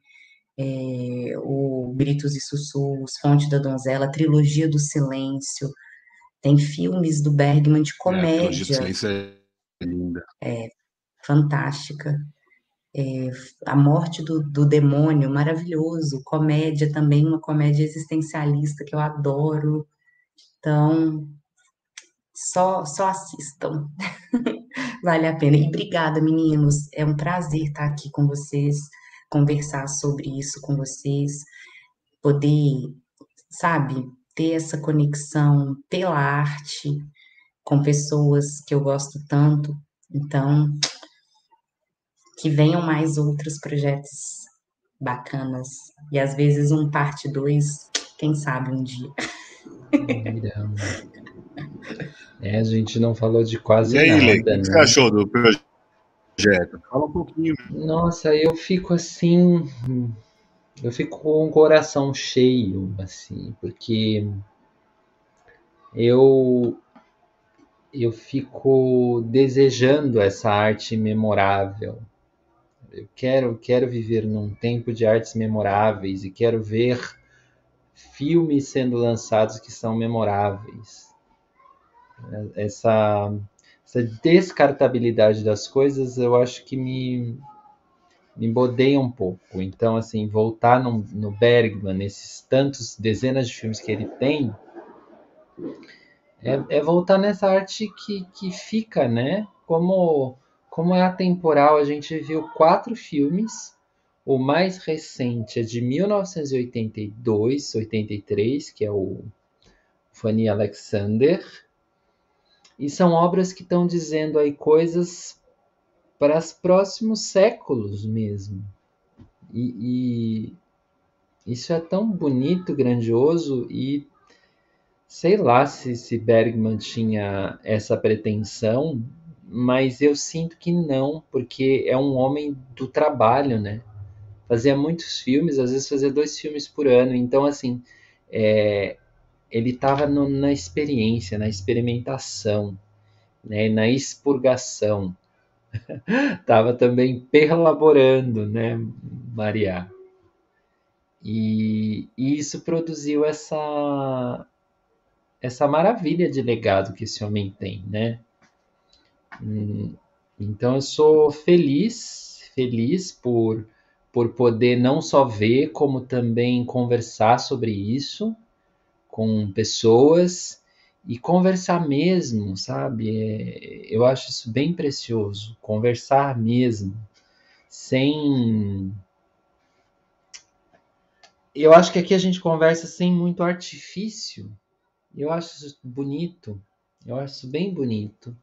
[SPEAKER 4] É, o Gritos e Sussurros, Fonte da Donzela, Trilogia do Silêncio. Tem filmes do Bergman de
[SPEAKER 2] É, a trilogia do
[SPEAKER 4] comédia,
[SPEAKER 2] silêncio é linda.
[SPEAKER 4] fantástica. É, a Morte do, do Demônio, maravilhoso. Comédia também, uma comédia existencialista que eu adoro. Então, só, só assistam. [laughs] Vale a pena. E obrigada, meninos. É um prazer estar aqui com vocês, conversar sobre isso com vocês, poder, sabe, ter essa conexão pela arte com pessoas que eu gosto tanto. Então, que venham mais outros projetos bacanas. E às vezes um parte 2, quem sabe um dia.
[SPEAKER 3] Irão. É, a gente não falou de quase
[SPEAKER 2] E aí,
[SPEAKER 3] nada,
[SPEAKER 2] Lei, o que
[SPEAKER 3] né?
[SPEAKER 2] você achou do projeto? Fala um pouquinho.
[SPEAKER 3] Nossa, eu fico assim. Eu fico com o coração cheio, assim, porque eu eu fico desejando essa arte memorável. Eu quero, quero viver num tempo de artes memoráveis e quero ver filmes sendo lançados que são memoráveis. Essa, essa descartabilidade das coisas eu acho que me, me bodeia um pouco. Então, assim, voltar no, no Bergman, nesses tantos dezenas de filmes que ele tem, é, é voltar nessa arte que, que fica, né? Como, como é atemporal, a gente viu quatro filmes. O mais recente é de 1982, 83, que é o Fanny Alexander. E são obras que estão dizendo aí coisas para os próximos séculos mesmo. E, e isso é tão bonito, grandioso e sei lá se, se Bergman tinha essa pretensão, mas eu sinto que não, porque é um homem do trabalho, né? Fazia muitos filmes, às vezes fazia dois filmes por ano, então assim, é, ele estava na experiência, na experimentação, né? na expurgação. [laughs] Estava também perlaborando, né, Maria? E, e isso produziu essa essa maravilha de legado que esse homem tem, né? Hum, então eu sou feliz, feliz por, por poder não só ver, como também conversar sobre isso com pessoas e conversar mesmo, sabe? É, eu acho isso bem precioso, conversar mesmo, sem. Eu acho que aqui a gente conversa sem muito artifício. Eu acho isso bonito, eu acho isso bem bonito.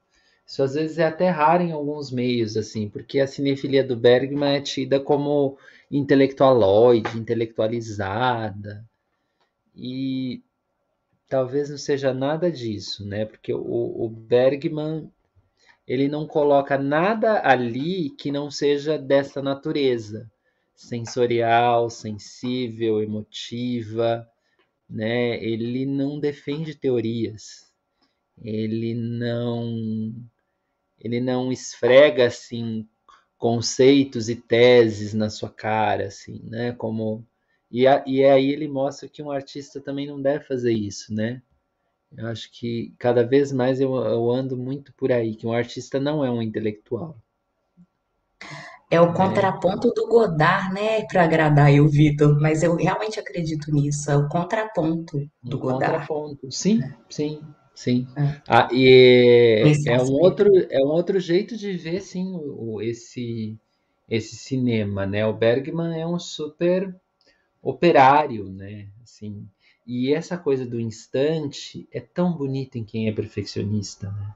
[SPEAKER 3] Isso às vezes é até raro em alguns meios, assim, porque a cinefilia do Bergman é tida como intelectualoide, intelectualizada. E talvez não seja nada disso, né? Porque o, o Bergman ele não coloca nada ali que não seja dessa natureza sensorial, sensível, emotiva, né? Ele não defende teorias. Ele não ele não esfrega assim conceitos e teses na sua cara assim, né? Como e, a, e aí ele mostra que um artista também não deve fazer isso, né? Eu acho que cada vez mais eu, eu ando muito por aí, que um artista não é um intelectual.
[SPEAKER 4] É o contraponto é. do Godard, né? Para agradar eu, Vitor, mas eu realmente acredito nisso. É o contraponto do Godard. Contraponto,
[SPEAKER 3] sim, sim, sim. É. Ah, e é, é um outro, é um outro jeito de ver, sim, o, esse, esse cinema, né? O Bergman é um super operário, né? Assim, e essa coisa do instante é tão bonita em quem é perfeccionista, né?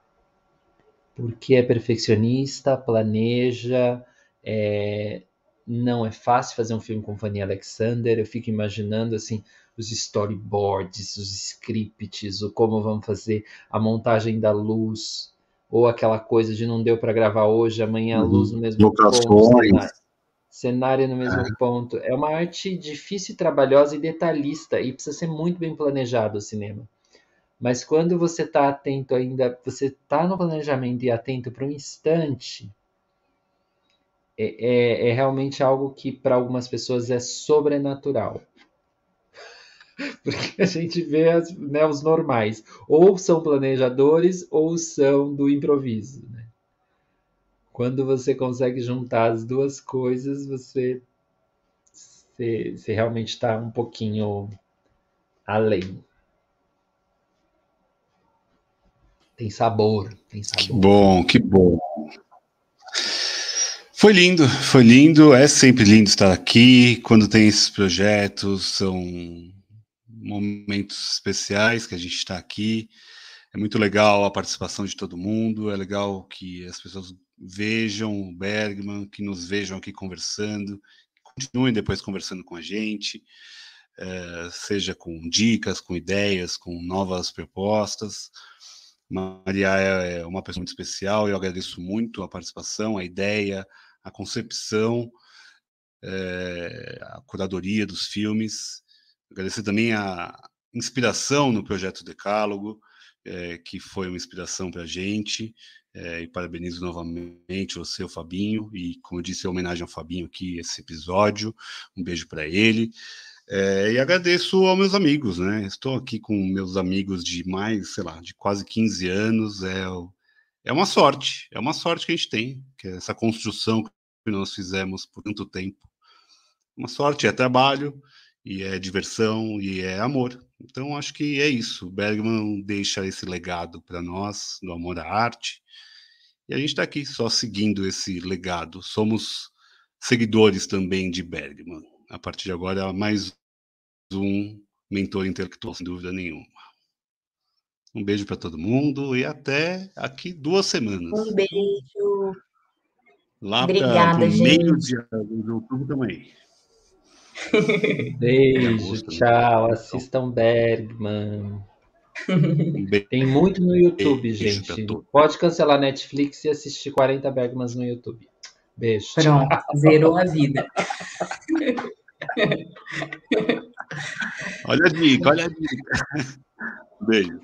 [SPEAKER 3] Porque é perfeccionista, planeja, é... não é fácil fazer um filme com Fanny Alexander. Eu fico imaginando assim os storyboards, os scripts, o como vamos fazer a montagem da luz, ou aquela coisa de não deu para gravar hoje, amanhã a luz no mesmo
[SPEAKER 2] Locações.
[SPEAKER 3] ponto cenário no mesmo é. ponto. É uma arte difícil, trabalhosa e detalhista, e precisa ser muito bem planejado o cinema. Mas quando você está atento ainda, você está no planejamento e atento para um instante, é, é, é realmente algo que para algumas pessoas é sobrenatural. [laughs] Porque a gente vê as, né, os normais, ou são planejadores ou são do improviso. Né? Quando você consegue juntar as duas coisas, você, você, você realmente está um pouquinho além. Tem sabor, tem sabor.
[SPEAKER 2] Que bom, que bom. Foi lindo, foi lindo. É sempre lindo estar aqui. Quando tem esses projetos, são momentos especiais que a gente está aqui. É muito legal a participação de todo mundo. É legal que as pessoas vejam o Bergman, que nos vejam aqui conversando, continuem depois conversando com a gente, é, seja com dicas, com ideias, com novas propostas. Maria é uma pessoa muito especial, eu agradeço muito a participação, a ideia, a concepção, é, a curadoria dos filmes. Agradecer também a inspiração no projeto Decálogo, é, que foi uma inspiração para a gente. É, e parabenizo novamente você, o Fabinho, e como eu disse, é homenagem ao Fabinho aqui, esse episódio. Um beijo para ele. É, e agradeço aos meus amigos, né? Estou aqui com meus amigos de mais, sei lá, de quase 15 anos. É, é uma sorte, é uma sorte que a gente tem, que é essa construção que nós fizemos por tanto tempo. Uma sorte é trabalho, e é diversão, e é amor. Então, acho que é isso. O Bergman deixa esse legado para nós, do amor à arte, e a gente está aqui só seguindo esse legado. Somos seguidores também de Bergman. A partir de agora, mais um mentor intelectual, sem dúvida nenhuma. Um beijo para todo mundo e até aqui duas semanas.
[SPEAKER 4] Um beijo.
[SPEAKER 2] Lá para meio de outubro também. [laughs]
[SPEAKER 3] Beijo, tchau. Assistam Bergman. Tem muito no YouTube, gente. Pode cancelar Netflix e assistir 40 Bergmans no YouTube. Beijo.
[SPEAKER 4] Pronto, zerou a vida.
[SPEAKER 2] olha a dica, olha a dica. Beijo.